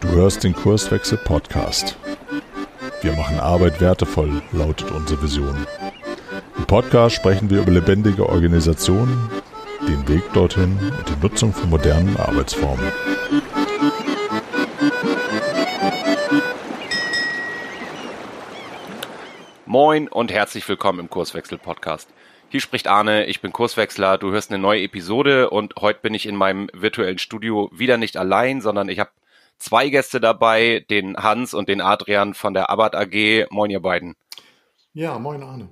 Du hörst den Kurswechsel Podcast. Wir machen Arbeit wertevoll, lautet unsere Vision. Im Podcast sprechen wir über lebendige Organisationen, den Weg dorthin und die Nutzung von modernen Arbeitsformen. Moin und herzlich willkommen im Kurswechsel Podcast. Hier spricht Arne, ich bin Kurswechsler, du hörst eine neue Episode und heute bin ich in meinem virtuellen Studio wieder nicht allein, sondern ich habe zwei Gäste dabei, den Hans und den Adrian von der Abbott AG. Moin ihr beiden. Ja, moin Arne.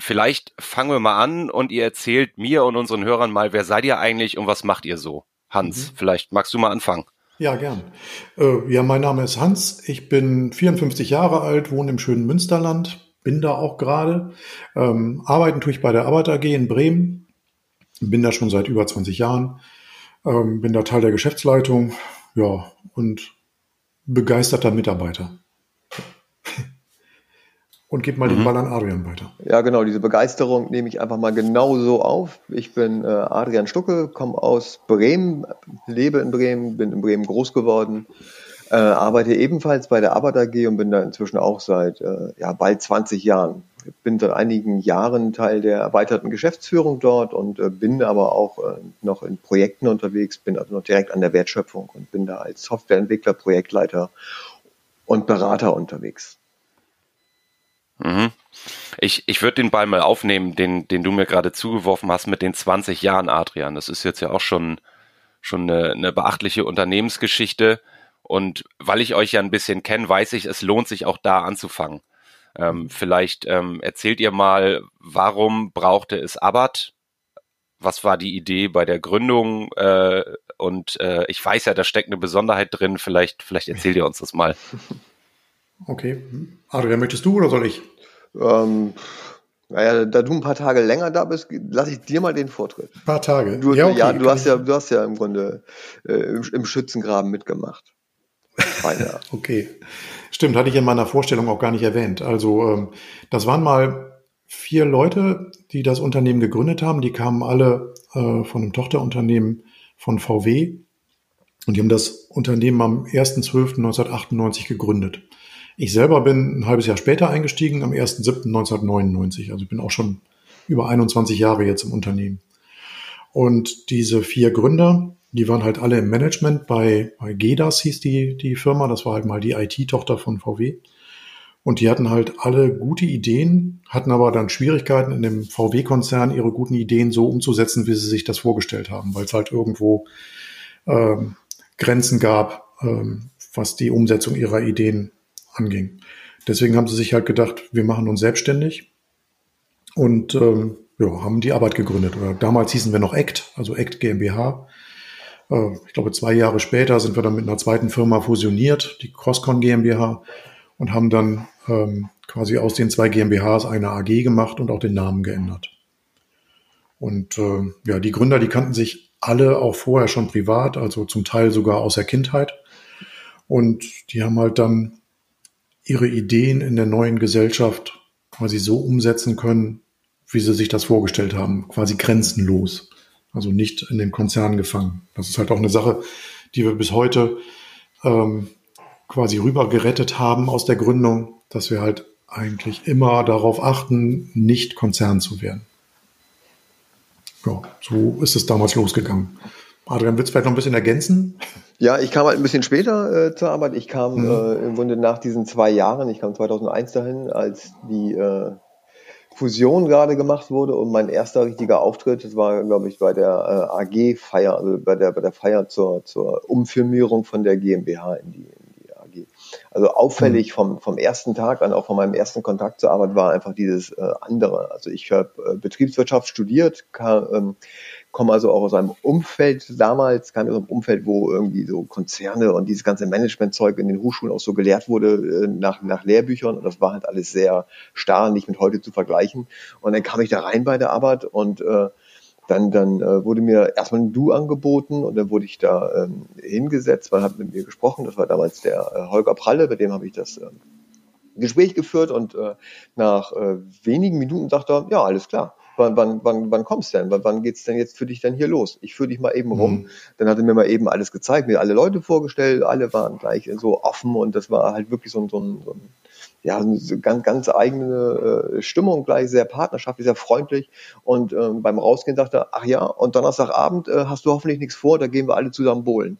Vielleicht fangen wir mal an und ihr erzählt mir und unseren Hörern mal, wer seid ihr eigentlich und was macht ihr so? Hans, mhm. vielleicht magst du mal anfangen. Ja, gern. Äh, ja, mein Name ist Hans. Ich bin 54 Jahre alt, wohne im schönen Münsterland, bin da auch gerade. Ähm, arbeiten tue ich bei der Arbeit AG in Bremen. Bin da schon seit über 20 Jahren. Ähm, bin da Teil der Geschäftsleitung. Ja, und begeisterter Mitarbeiter und gebe mal mhm. den Ball an Adrian weiter. Ja, genau, diese Begeisterung nehme ich einfach mal genauso auf. Ich bin äh, Adrian Stucke, komme aus Bremen, lebe in Bremen, bin in Bremen groß geworden, äh, arbeite ebenfalls bei der Arbeit AG und bin da inzwischen auch seit äh, ja, bald 20 Jahren. Bin seit einigen Jahren Teil der erweiterten Geschäftsführung dort und äh, bin aber auch äh, noch in Projekten unterwegs, bin also noch direkt an der Wertschöpfung und bin da als Softwareentwickler, Projektleiter und Berater unterwegs. Mhm. Ich, ich würde den Ball mal aufnehmen, den, den du mir gerade zugeworfen hast mit den 20 Jahren, Adrian. Das ist jetzt ja auch schon, schon eine, eine beachtliche Unternehmensgeschichte. Und weil ich euch ja ein bisschen kenne, weiß ich, es lohnt sich auch da anzufangen. Ähm, vielleicht ähm, erzählt ihr mal, warum brauchte es Abbott? Was war die Idee bei der Gründung? Äh, und äh, ich weiß ja, da steckt eine Besonderheit drin. Vielleicht, vielleicht erzählt ihr uns das mal. Okay. Adrian, möchtest du oder soll ich? Ähm, naja, da du ein paar Tage länger da bist, lasse ich dir mal den Vortritt. Ein paar Tage. Du, ja, okay, ja, du hast ja, du hast ja im Grunde äh, im, im, Schützengraben mitgemacht. okay. Stimmt, hatte ich in meiner Vorstellung auch gar nicht erwähnt. Also ähm, das waren mal vier Leute, die das Unternehmen gegründet haben. Die kamen alle äh, von einem Tochterunternehmen von VW und die haben das Unternehmen am 1.12.1998 gegründet. Ich selber bin ein halbes Jahr später eingestiegen, am 1.7.1999. Also ich bin auch schon über 21 Jahre jetzt im Unternehmen. Und diese vier Gründer, die waren halt alle im Management bei, bei GEDAS hieß die, die Firma. Das war halt mal die IT-Tochter von VW. Und die hatten halt alle gute Ideen, hatten aber dann Schwierigkeiten in dem VW-Konzern, ihre guten Ideen so umzusetzen, wie sie sich das vorgestellt haben, weil es halt irgendwo ähm, Grenzen gab, ähm, was die Umsetzung ihrer Ideen anging. Deswegen haben sie sich halt gedacht, wir machen uns selbstständig und ähm, ja, haben die Arbeit gegründet. Oder damals hießen wir noch ACT, also ACT GmbH. Äh, ich glaube, zwei Jahre später sind wir dann mit einer zweiten Firma fusioniert, die Crosscon GmbH, und haben dann ähm, quasi aus den zwei GmbHs eine AG gemacht und auch den Namen geändert. Und äh, ja, die Gründer, die kannten sich alle auch vorher schon privat, also zum Teil sogar aus der Kindheit. Und die haben halt dann ihre Ideen in der neuen Gesellschaft quasi so umsetzen können, wie sie sich das vorgestellt haben, quasi grenzenlos. Also nicht in den Konzernen gefangen. Das ist halt auch eine Sache, die wir bis heute ähm, quasi rüber gerettet haben aus der Gründung, dass wir halt eigentlich immer darauf achten, nicht Konzern zu werden. Ja, so ist es damals losgegangen. Adrian, willst du vielleicht noch ein bisschen ergänzen? Ja, ich kam halt ein bisschen später äh, zur Arbeit. Ich kam mhm. äh, im Grunde nach diesen zwei Jahren, ich kam 2001 dahin, als die äh, Fusion gerade gemacht wurde und mein erster richtiger Auftritt, das war, glaube ich, bei der äh, AG-Feier, also bei der, bei der Feier zur, zur Umfirmierung von der GmbH in die, in die AG. Also auffällig mhm. vom, vom ersten Tag an, auch von meinem ersten Kontakt zur Arbeit, war einfach dieses äh, andere. Also ich habe äh, Betriebswirtschaft studiert, kam, ähm, komme also auch aus einem Umfeld. Damals, kam aus einem Umfeld, wo irgendwie so Konzerne und dieses ganze Managementzeug in den Hochschulen auch so gelehrt wurde äh, nach, nach Lehrbüchern. Und das war halt alles sehr starr, nicht mit heute zu vergleichen. Und dann kam ich da rein bei der Arbeit und äh, dann, dann äh, wurde mir erstmal ein Du angeboten und dann wurde ich da ähm, hingesetzt, man hat mit mir gesprochen, das war damals der äh, Holger Pralle, bei dem habe ich das äh, Gespräch geführt und äh, nach äh, wenigen Minuten sagt er, ja, alles klar wann, wann, wann, wann kommst du denn? Wann, wann geht's denn jetzt für dich denn hier los? Ich führe dich mal eben rum. Mhm. Dann hat er mir mal eben alles gezeigt, mir alle Leute vorgestellt, alle waren gleich so offen und das war halt wirklich so ein, so ein, so ein ja, eine ganz, ganz eigene äh, Stimmung gleich, sehr partnerschaftlich, sehr freundlich. Und ähm, beim Rausgehen sagte er, ach ja, und Donnerstagabend äh, hast du hoffentlich nichts vor, da gehen wir alle zusammen bowlen.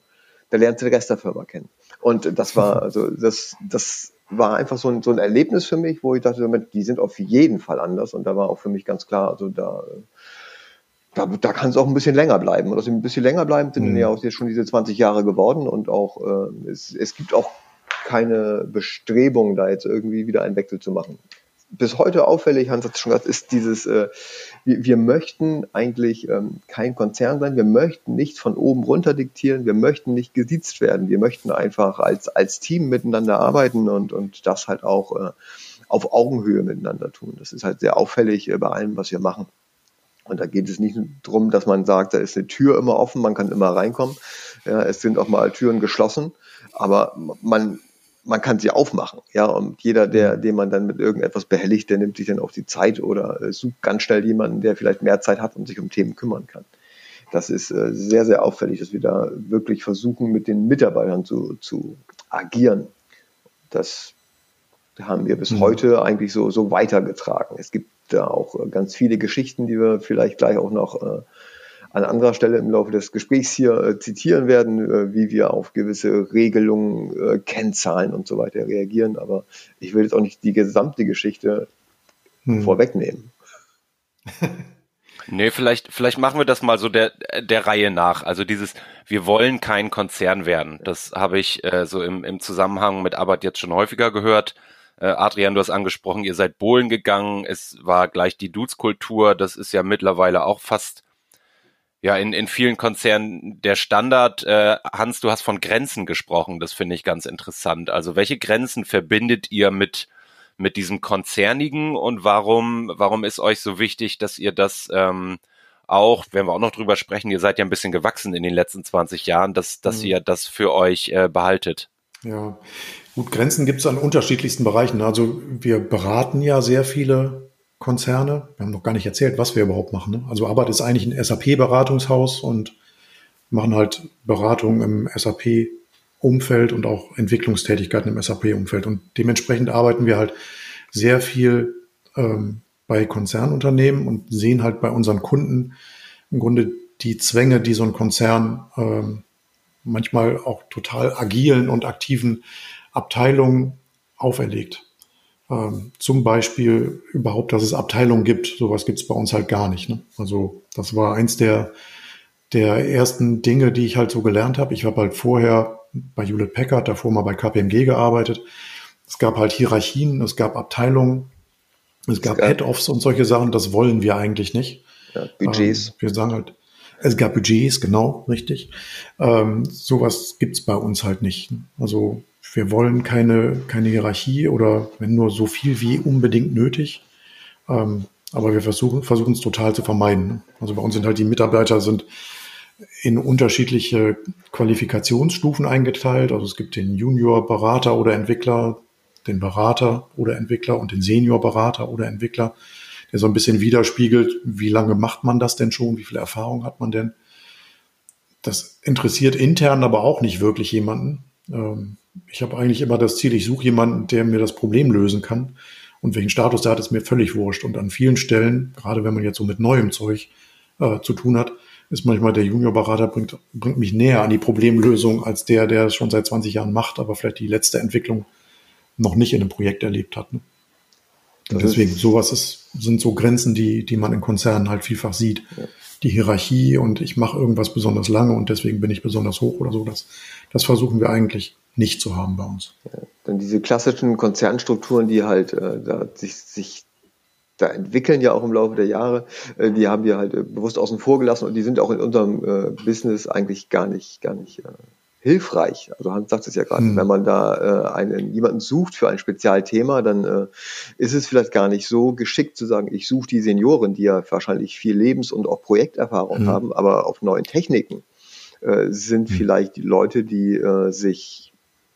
Da lernst du den Rest der Firma kennen. Und das war, also das, das war einfach so ein, so ein Erlebnis für mich, wo ich dachte, die sind auf jeden Fall anders. Und da war auch für mich ganz klar, also da, da, da kann es auch ein bisschen länger bleiben. Und aus dem ein bisschen länger bleiben sind mhm. ja auch jetzt schon diese 20 Jahre geworden. Und auch äh, es, es gibt auch keine Bestrebung, da jetzt irgendwie wieder einen Wechsel zu machen. Bis heute auffällig, Hans hat es schon gesagt, ist dieses, äh, wir, wir möchten eigentlich ähm, kein Konzern sein, wir möchten nicht von oben runter diktieren, wir möchten nicht gesiezt werden, wir möchten einfach als, als Team miteinander arbeiten und, und das halt auch äh, auf Augenhöhe miteinander tun. Das ist halt sehr auffällig äh, bei allem, was wir machen. Und da geht es nicht darum, dass man sagt, da ist eine Tür immer offen, man kann immer reinkommen. Ja, es sind auch mal Türen geschlossen, aber man man kann sie aufmachen, ja, und jeder, der, mhm. den man dann mit irgendetwas behelligt, der nimmt sich dann auch die Zeit oder äh, sucht ganz schnell jemanden, der vielleicht mehr Zeit hat und sich um Themen kümmern kann. Das ist äh, sehr, sehr auffällig, dass wir da wirklich versuchen, mit den Mitarbeitern zu, zu agieren. Das haben wir bis mhm. heute eigentlich so, so weitergetragen. Es gibt da auch äh, ganz viele Geschichten, die wir vielleicht gleich auch noch äh, an anderer Stelle im Laufe des Gesprächs hier äh, zitieren werden, äh, wie wir auf gewisse Regelungen, äh, Kennzahlen und so weiter reagieren. Aber ich will jetzt auch nicht die gesamte Geschichte hm. vorwegnehmen. Nee, vielleicht, vielleicht machen wir das mal so der, der Reihe nach. Also dieses, wir wollen kein Konzern werden. Das habe ich äh, so im, im Zusammenhang mit Arbeit jetzt schon häufiger gehört. Äh, Adrian, du hast angesprochen, ihr seid Bohlen gegangen. Es war gleich die Dudes-Kultur. Das ist ja mittlerweile auch fast ja in, in vielen Konzernen der Standard. Äh, Hans, du hast von Grenzen gesprochen, das finde ich ganz interessant. Also welche Grenzen verbindet ihr mit mit diesem Konzernigen und warum warum ist euch so wichtig, dass ihr das ähm, auch, werden wir auch noch drüber sprechen, ihr seid ja ein bisschen gewachsen in den letzten 20 Jahren, dass, dass mhm. ihr das für euch äh, behaltet. Ja, gut, Grenzen gibt es an unterschiedlichsten Bereichen. Also wir beraten ja sehr viele Konzerne. Wir haben noch gar nicht erzählt, was wir überhaupt machen. Ne? Also Arbeit ist eigentlich ein SAP-Beratungshaus und machen halt Beratung im SAP-Umfeld und auch Entwicklungstätigkeiten im SAP-Umfeld. Und dementsprechend arbeiten wir halt sehr viel ähm, bei Konzernunternehmen und sehen halt bei unseren Kunden im Grunde die Zwänge, die so ein Konzern ähm, manchmal auch total agilen und aktiven Abteilungen auferlegt. Ähm, zum Beispiel überhaupt, dass es Abteilungen gibt. Sowas gibt es bei uns halt gar nicht. Ne? Also das war eins der, der ersten Dinge, die ich halt so gelernt habe. Ich habe halt vorher bei Hewlett Packard, davor mal bei KPMG gearbeitet. Es gab halt Hierarchien, es gab Abteilungen, es gab, gab Head-Offs und solche Sachen. Das wollen wir eigentlich nicht. Ja, Budgets. Ähm, wir sagen halt, es gab Budgets, genau, richtig. Ähm, sowas gibt's bei uns halt nicht. Also wir wollen keine, keine Hierarchie oder wenn nur so viel wie unbedingt nötig. Ähm, aber wir versuchen versuchen es total zu vermeiden. Also bei uns sind halt die Mitarbeiter sind in unterschiedliche Qualifikationsstufen eingeteilt. Also es gibt den Junior Berater oder Entwickler, den Berater oder Entwickler und den Senior Berater oder Entwickler, der so ein bisschen widerspiegelt, wie lange macht man das denn schon, wie viel Erfahrung hat man denn. Das interessiert intern aber auch nicht wirklich jemanden. Ähm, ich habe eigentlich immer das Ziel, ich suche jemanden, der mir das Problem lösen kann. Und welchen Status der hat, ist mir völlig wurscht. Und an vielen Stellen, gerade wenn man jetzt so mit neuem Zeug äh, zu tun hat, ist manchmal der Juniorberater bringt, bringt mich näher an die Problemlösung als der, der es schon seit 20 Jahren macht, aber vielleicht die letzte Entwicklung noch nicht in einem Projekt erlebt hat. Ne? Und deswegen, sowas ist, sind so Grenzen, die, die man in Konzernen halt vielfach sieht. Ja. Die Hierarchie und ich mache irgendwas besonders lange und deswegen bin ich besonders hoch oder so. Das, das versuchen wir eigentlich nicht zu haben bei uns. Ja, dann diese klassischen Konzernstrukturen, die halt äh, da sich, sich da entwickeln ja auch im Laufe der Jahre, äh, die haben wir halt äh, bewusst außen vor gelassen und die sind auch in unserem äh, Business eigentlich gar nicht, gar nicht äh, hilfreich. Also Hans sagt es ja gerade, hm. wenn man da äh, einen, jemanden sucht für ein Spezialthema, dann äh, ist es vielleicht gar nicht so geschickt zu sagen, ich suche die Senioren, die ja wahrscheinlich viel Lebens- und auch Projekterfahrung hm. haben, aber auf neuen Techniken äh, sind hm. vielleicht die Leute, die äh, sich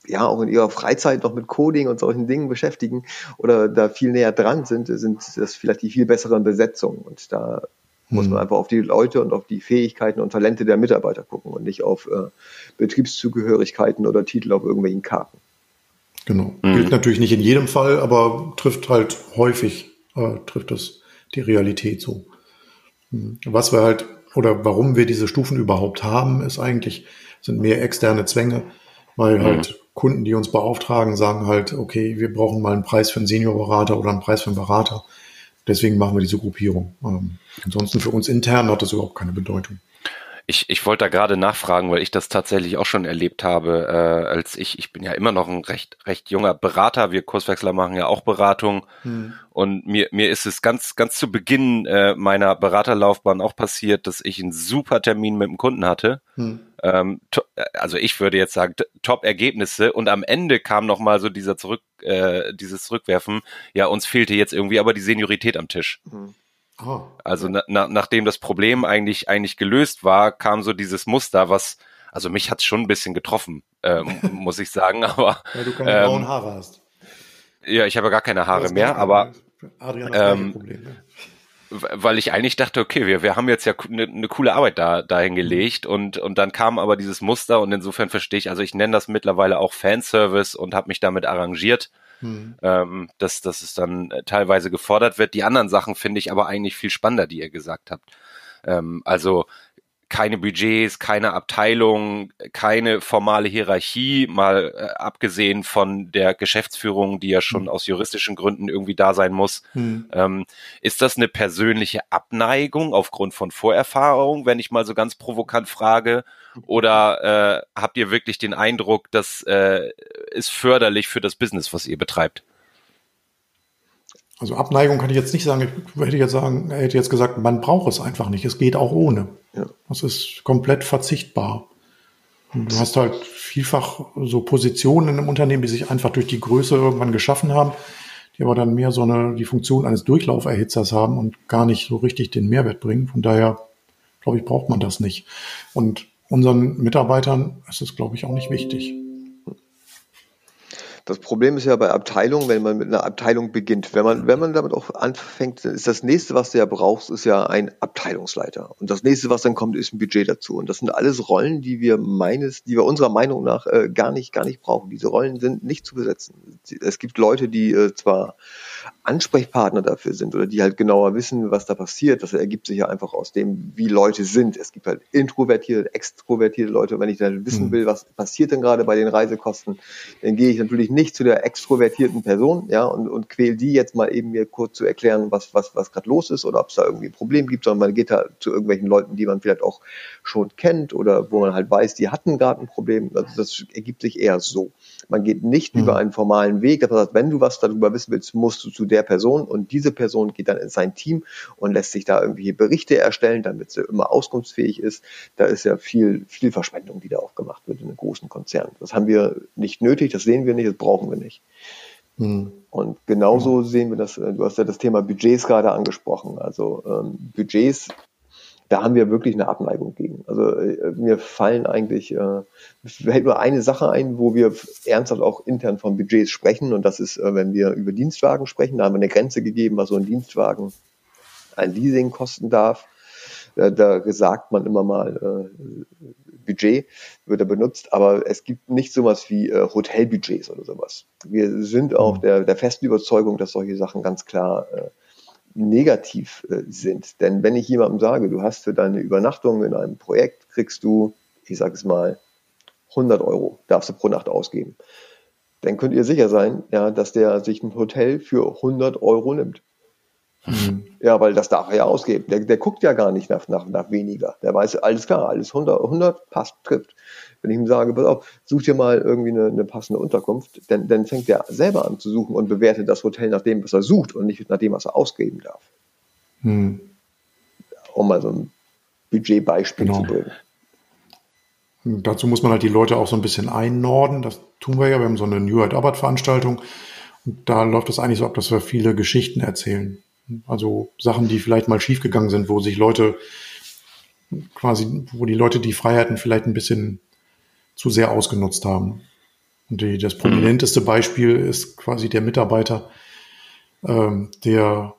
ja auch in ihrer Freizeit noch mit Coding und solchen Dingen beschäftigen oder da viel näher dran sind, sind das vielleicht die viel besseren Besetzungen. Und da hm. muss man hm. einfach auf die Leute und auf die Fähigkeiten und Talente der Mitarbeiter gucken und nicht auf äh, Betriebszugehörigkeiten oder Titel auf irgendwelchen Karten. Genau. Mhm. Gilt natürlich nicht in jedem Fall, aber trifft halt häufig, äh, trifft das die Realität so. Hm. Was wir halt, oder warum wir diese Stufen überhaupt haben, ist eigentlich, sind mehr externe Zwänge, weil mhm. halt Kunden, die uns beauftragen, sagen halt, okay, wir brauchen mal einen Preis für einen Seniorberater oder einen Preis für einen Berater. Deswegen machen wir diese Gruppierung. Ähm, ansonsten für uns intern hat das überhaupt keine Bedeutung. Ich, ich wollte da gerade nachfragen, weil ich das tatsächlich auch schon erlebt habe, äh, als ich, ich bin ja immer noch ein recht, recht junger Berater, wir Kurswechsler machen ja auch Beratung hm. und mir, mir ist es ganz, ganz zu Beginn äh, meiner Beraterlaufbahn auch passiert, dass ich einen super Termin mit dem Kunden hatte. Hm. Ähm, also ich würde jetzt sagen, Top-Ergebnisse und am Ende kam nochmal so dieser zurück, äh, dieses Zurückwerfen, ja, uns fehlte jetzt irgendwie aber die Seniorität am Tisch. Hm. Oh. Also na, na, nachdem das Problem eigentlich eigentlich gelöst war, kam so dieses Muster, was also mich hat's schon ein bisschen getroffen, äh, muss ich sagen. Aber weil du keine ähm, grauen Haare hast. Ja, ich habe gar keine Haare mehr, aber Adrian ähm, Problem, ne? weil ich eigentlich dachte, okay, wir, wir haben jetzt ja eine, eine coole Arbeit da dahin gelegt und und dann kam aber dieses Muster und insofern verstehe ich, also ich nenne das mittlerweile auch Fanservice und habe mich damit arrangiert hm. ähm, dass, dass es dann äh, teilweise gefordert wird. Die anderen Sachen finde ich aber eigentlich viel spannender, die ihr gesagt habt. Ähm, also keine Budgets, keine Abteilung, keine formale Hierarchie, mal äh, abgesehen von der Geschäftsführung, die ja schon mhm. aus juristischen Gründen irgendwie da sein muss. Mhm. Ähm, ist das eine persönliche Abneigung aufgrund von Vorerfahrung, wenn ich mal so ganz provokant frage? Oder äh, habt ihr wirklich den Eindruck, das äh, ist förderlich für das Business, was ihr betreibt? Also Abneigung kann ich jetzt nicht sagen. Ich hätte jetzt sagen, er hätte jetzt gesagt, man braucht es einfach nicht. Es geht auch ohne. Ja. Das ist komplett verzichtbar. Und du hast halt vielfach so Positionen im Unternehmen, die sich einfach durch die Größe irgendwann geschaffen haben, die aber dann mehr so eine, die Funktion eines Durchlauferhitzers haben und gar nicht so richtig den Mehrwert bringen. Von daher, glaube ich, braucht man das nicht. Und unseren Mitarbeitern ist es, glaube ich, auch nicht wichtig. Das Problem ist ja bei Abteilungen, wenn man mit einer Abteilung beginnt, wenn man, wenn man damit auch anfängt, ist das nächste, was du ja brauchst, ist ja ein Abteilungsleiter. Und das nächste, was dann kommt, ist ein Budget dazu. Und das sind alles Rollen, die wir meines, die wir unserer Meinung nach äh, gar nicht, gar nicht brauchen. Diese Rollen sind nicht zu besetzen. Es gibt Leute, die äh, zwar Ansprechpartner dafür sind oder die halt genauer wissen, was da passiert. Das ergibt sich ja einfach aus dem, wie Leute sind. Es gibt halt introvertierte, extrovertierte Leute. Und wenn ich dann wissen hm. will, was passiert denn gerade bei den Reisekosten, dann gehe ich natürlich nicht zu der extrovertierten Person, ja, und, und quäl die jetzt mal eben mir kurz zu erklären, was, was, was gerade los ist oder ob es da irgendwie ein Problem gibt, sondern man geht da zu irgendwelchen Leuten, die man vielleicht auch schon kennt oder wo man halt weiß, die hatten gerade ein Problem. Also das ergibt sich eher so. Man geht nicht mhm. über einen formalen Weg. Das heißt, wenn du was darüber wissen willst, musst du zu der Person und diese Person geht dann in sein Team und lässt sich da irgendwie Berichte erstellen, damit sie immer auskunftsfähig ist. Da ist ja viel, viel Verschwendung, die da auch gemacht wird in einem großen Konzern. Das haben wir nicht nötig, das sehen wir nicht, das brauchen wir nicht. Mhm. Und genauso sehen wir das, du hast ja das Thema Budgets gerade angesprochen. Also ähm, Budgets da haben wir wirklich eine Abneigung gegen. Also äh, mir fallen eigentlich, äh, fällt nur eine Sache ein, wo wir ernsthaft auch intern von Budgets sprechen und das ist, äh, wenn wir über Dienstwagen sprechen, da haben wir eine Grenze gegeben, was so ein Dienstwagen ein Leasing kosten darf. Da, da sagt man immer mal, äh, Budget wird er benutzt, aber es gibt nicht sowas wie äh, Hotelbudgets oder sowas. Wir sind auch mhm. der, der festen Überzeugung, dass solche Sachen ganz klar äh, negativ äh, sind. Denn wenn ich jemandem sage, du hast für deine Übernachtung in einem Projekt, kriegst du, ich sage es mal, 100 Euro, darfst du pro Nacht ausgeben. Dann könnt ihr sicher sein, ja, dass der sich ein Hotel für 100 Euro nimmt. Mhm. Ja, weil das darf er ja ausgeben. Der, der guckt ja gar nicht nach, nach, nach weniger. Der weiß, alles klar, alles 100, 100 passt, trifft. Wenn ich ihm sage, pass auf, such dir mal irgendwie eine, eine passende Unterkunft, dann, dann fängt er selber an zu suchen und bewertet das Hotel nach dem, was er sucht und nicht nach dem, was er ausgeben darf. Mhm. Um mal so ein Budgetbeispiel genau. zu bringen. Dazu muss man halt die Leute auch so ein bisschen einnorden. Das tun wir ja. Wir haben so eine New York Arbeit Veranstaltung. Und da läuft es eigentlich so ab, dass wir viele Geschichten erzählen. Also Sachen, die vielleicht mal schiefgegangen sind, wo sich Leute quasi, wo die Leute die Freiheiten vielleicht ein bisschen zu sehr ausgenutzt haben. Und die, das prominenteste Beispiel ist quasi der Mitarbeiter, ähm, der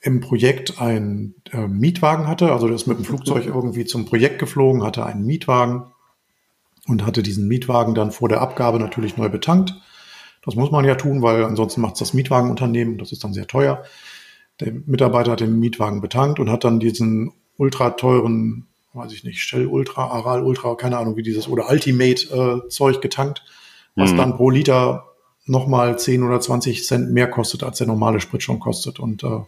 im Projekt einen äh, Mietwagen hatte, also der ist mit dem Flugzeug irgendwie zum Projekt geflogen, hatte einen Mietwagen und hatte diesen Mietwagen dann vor der Abgabe natürlich neu betankt. Das muss man ja tun, weil ansonsten macht es das Mietwagenunternehmen, das ist dann sehr teuer. Der Mitarbeiter hat den Mietwagen betankt und hat dann diesen ultra teuren, weiß ich nicht, Shell Ultra, Aral Ultra, keine Ahnung wie dieses, oder Ultimate äh, Zeug getankt, was mhm. dann pro Liter nochmal 10 oder 20 Cent mehr kostet, als der normale Sprit schon kostet. Und äh,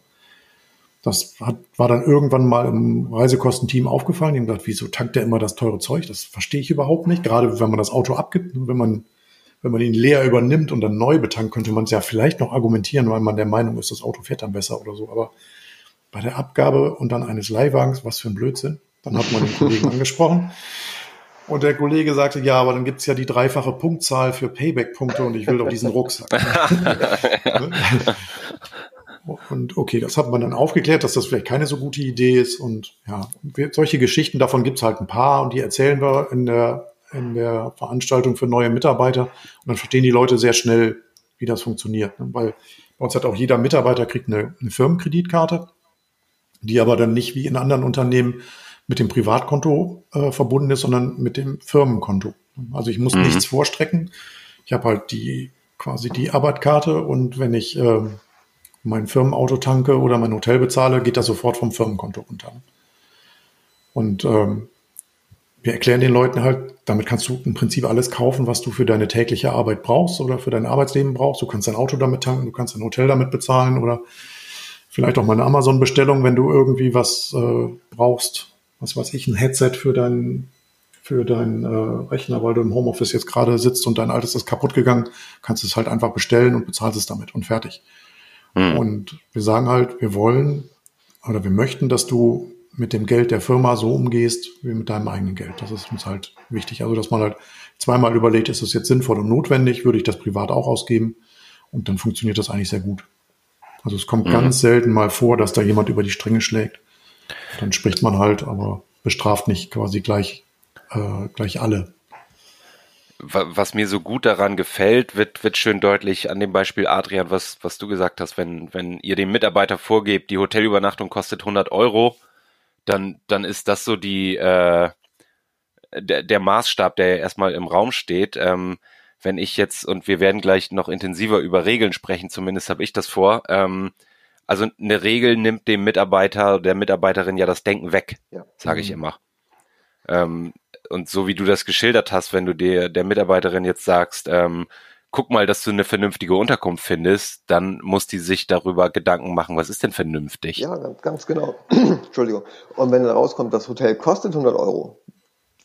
das hat, war dann irgendwann mal im Reisekostenteam aufgefallen. Die haben gesagt, wieso tankt der immer das teure Zeug? Das verstehe ich überhaupt nicht. Gerade wenn man das Auto abgibt, wenn man, wenn man ihn leer übernimmt und dann neu betankt, könnte man es ja vielleicht noch argumentieren, weil man der Meinung ist, das Auto fährt dann besser oder so. Aber bei der Abgabe und dann eines Leihwagens, was für ein Blödsinn. Dann hat man den Kollegen angesprochen. Und der Kollege sagte, ja, aber dann gibt's ja die dreifache Punktzahl für Payback-Punkte und ich will doch diesen Rucksack. Und okay, das hat man dann aufgeklärt, dass das vielleicht keine so gute Idee ist. Und ja, solche Geschichten, davon gibt's halt ein paar und die erzählen wir in der, in der Veranstaltung für neue Mitarbeiter. Und dann verstehen die Leute sehr schnell, wie das funktioniert. Ne? Weil bei uns hat auch jeder Mitarbeiter kriegt eine, eine Firmenkreditkarte, die aber dann nicht wie in anderen Unternehmen mit dem Privatkonto äh, verbunden ist, sondern mit dem Firmenkonto. Also ich muss mhm. nichts vorstrecken. Ich habe halt die quasi die Arbeitskarte und wenn ich ähm, mein Firmenauto tanke oder mein Hotel bezahle, geht das sofort vom Firmenkonto runter. Und ähm, wir erklären den Leuten halt, damit kannst du im Prinzip alles kaufen, was du für deine tägliche Arbeit brauchst oder für dein Arbeitsleben brauchst. Du kannst dein Auto damit tanken, du kannst dein Hotel damit bezahlen oder vielleicht auch mal eine Amazon-Bestellung, wenn du irgendwie was äh, brauchst. Was weiß ich, ein Headset für dein, für deinen äh, Rechner, weil du im Homeoffice jetzt gerade sitzt und dein altes ist kaputt gegangen, kannst du es halt einfach bestellen und bezahlst es damit und fertig. Mhm. Und wir sagen halt, wir wollen oder wir möchten, dass du mit dem Geld der Firma so umgehst wie mit deinem eigenen Geld. Das ist uns halt wichtig. Also, dass man halt zweimal überlegt, ist es jetzt sinnvoll und notwendig, würde ich das privat auch ausgeben? Und dann funktioniert das eigentlich sehr gut. Also es kommt mhm. ganz selten mal vor, dass da jemand über die Stränge schlägt. Dann spricht man halt, aber bestraft nicht quasi gleich, äh, gleich alle was mir so gut daran gefällt, wird, wird schön deutlich an dem Beispiel Adrian, was, was du gesagt hast, wenn, wenn ihr dem Mitarbeiter vorgebt, die Hotelübernachtung kostet 100 Euro, dann, dann ist das so die, äh, der, der Maßstab, der erstmal im Raum steht. Ähm, wenn ich jetzt, und wir werden gleich noch intensiver über Regeln sprechen, zumindest habe ich das vor, ähm, also eine Regel nimmt dem Mitarbeiter, der Mitarbeiterin ja das Denken weg, ja. sage ich mhm. immer. Ähm, und so wie du das geschildert hast, wenn du dir der Mitarbeiterin jetzt sagst, ähm, guck mal, dass du eine vernünftige Unterkunft findest, dann muss die sich darüber Gedanken machen, was ist denn vernünftig? Ja, ganz, genau. Entschuldigung. Und wenn dann rauskommt, das Hotel kostet 100 Euro,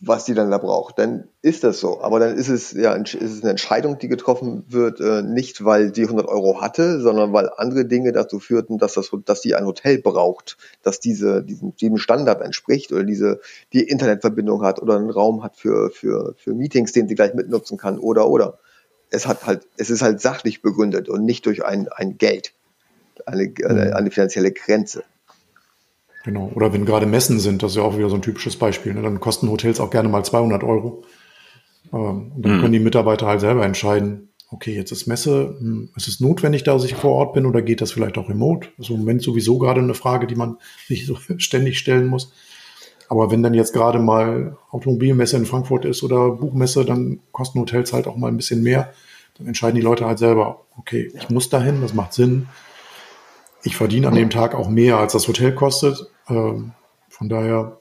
was die dann da braucht, dann ist das so. Aber dann ist es ja ist es eine Entscheidung, die getroffen wird, äh, nicht weil die 100 Euro hatte, sondern weil andere Dinge dazu führten, dass das, dass die ein Hotel braucht, dass diese diesem, diesem Standard entspricht oder diese die Internetverbindung hat oder einen Raum hat für für für Meetings, den sie gleich mitnutzen kann oder oder. Es hat halt es ist halt sachlich begründet und nicht durch ein ein Geld eine, eine, mhm. eine finanzielle Grenze. Genau. Oder wenn gerade Messen sind, das ist ja auch wieder so ein typisches Beispiel. Ne? Dann kosten Hotels auch gerne mal 200 Euro. Ähm, und dann mhm. können die Mitarbeiter halt selber entscheiden, okay, jetzt ist Messe, hm, ist es notwendig, dass ich vor Ort bin oder geht das vielleicht auch remote? Das ist im Moment sowieso gerade eine Frage, die man sich so ständig stellen muss. Aber wenn dann jetzt gerade mal Automobilmesse in Frankfurt ist oder Buchmesse, dann kosten Hotels halt auch mal ein bisschen mehr. Dann entscheiden die Leute halt selber, okay, ich muss dahin, das macht Sinn. Ich verdiene an dem Tag auch mehr, als das Hotel kostet. Ähm, von daher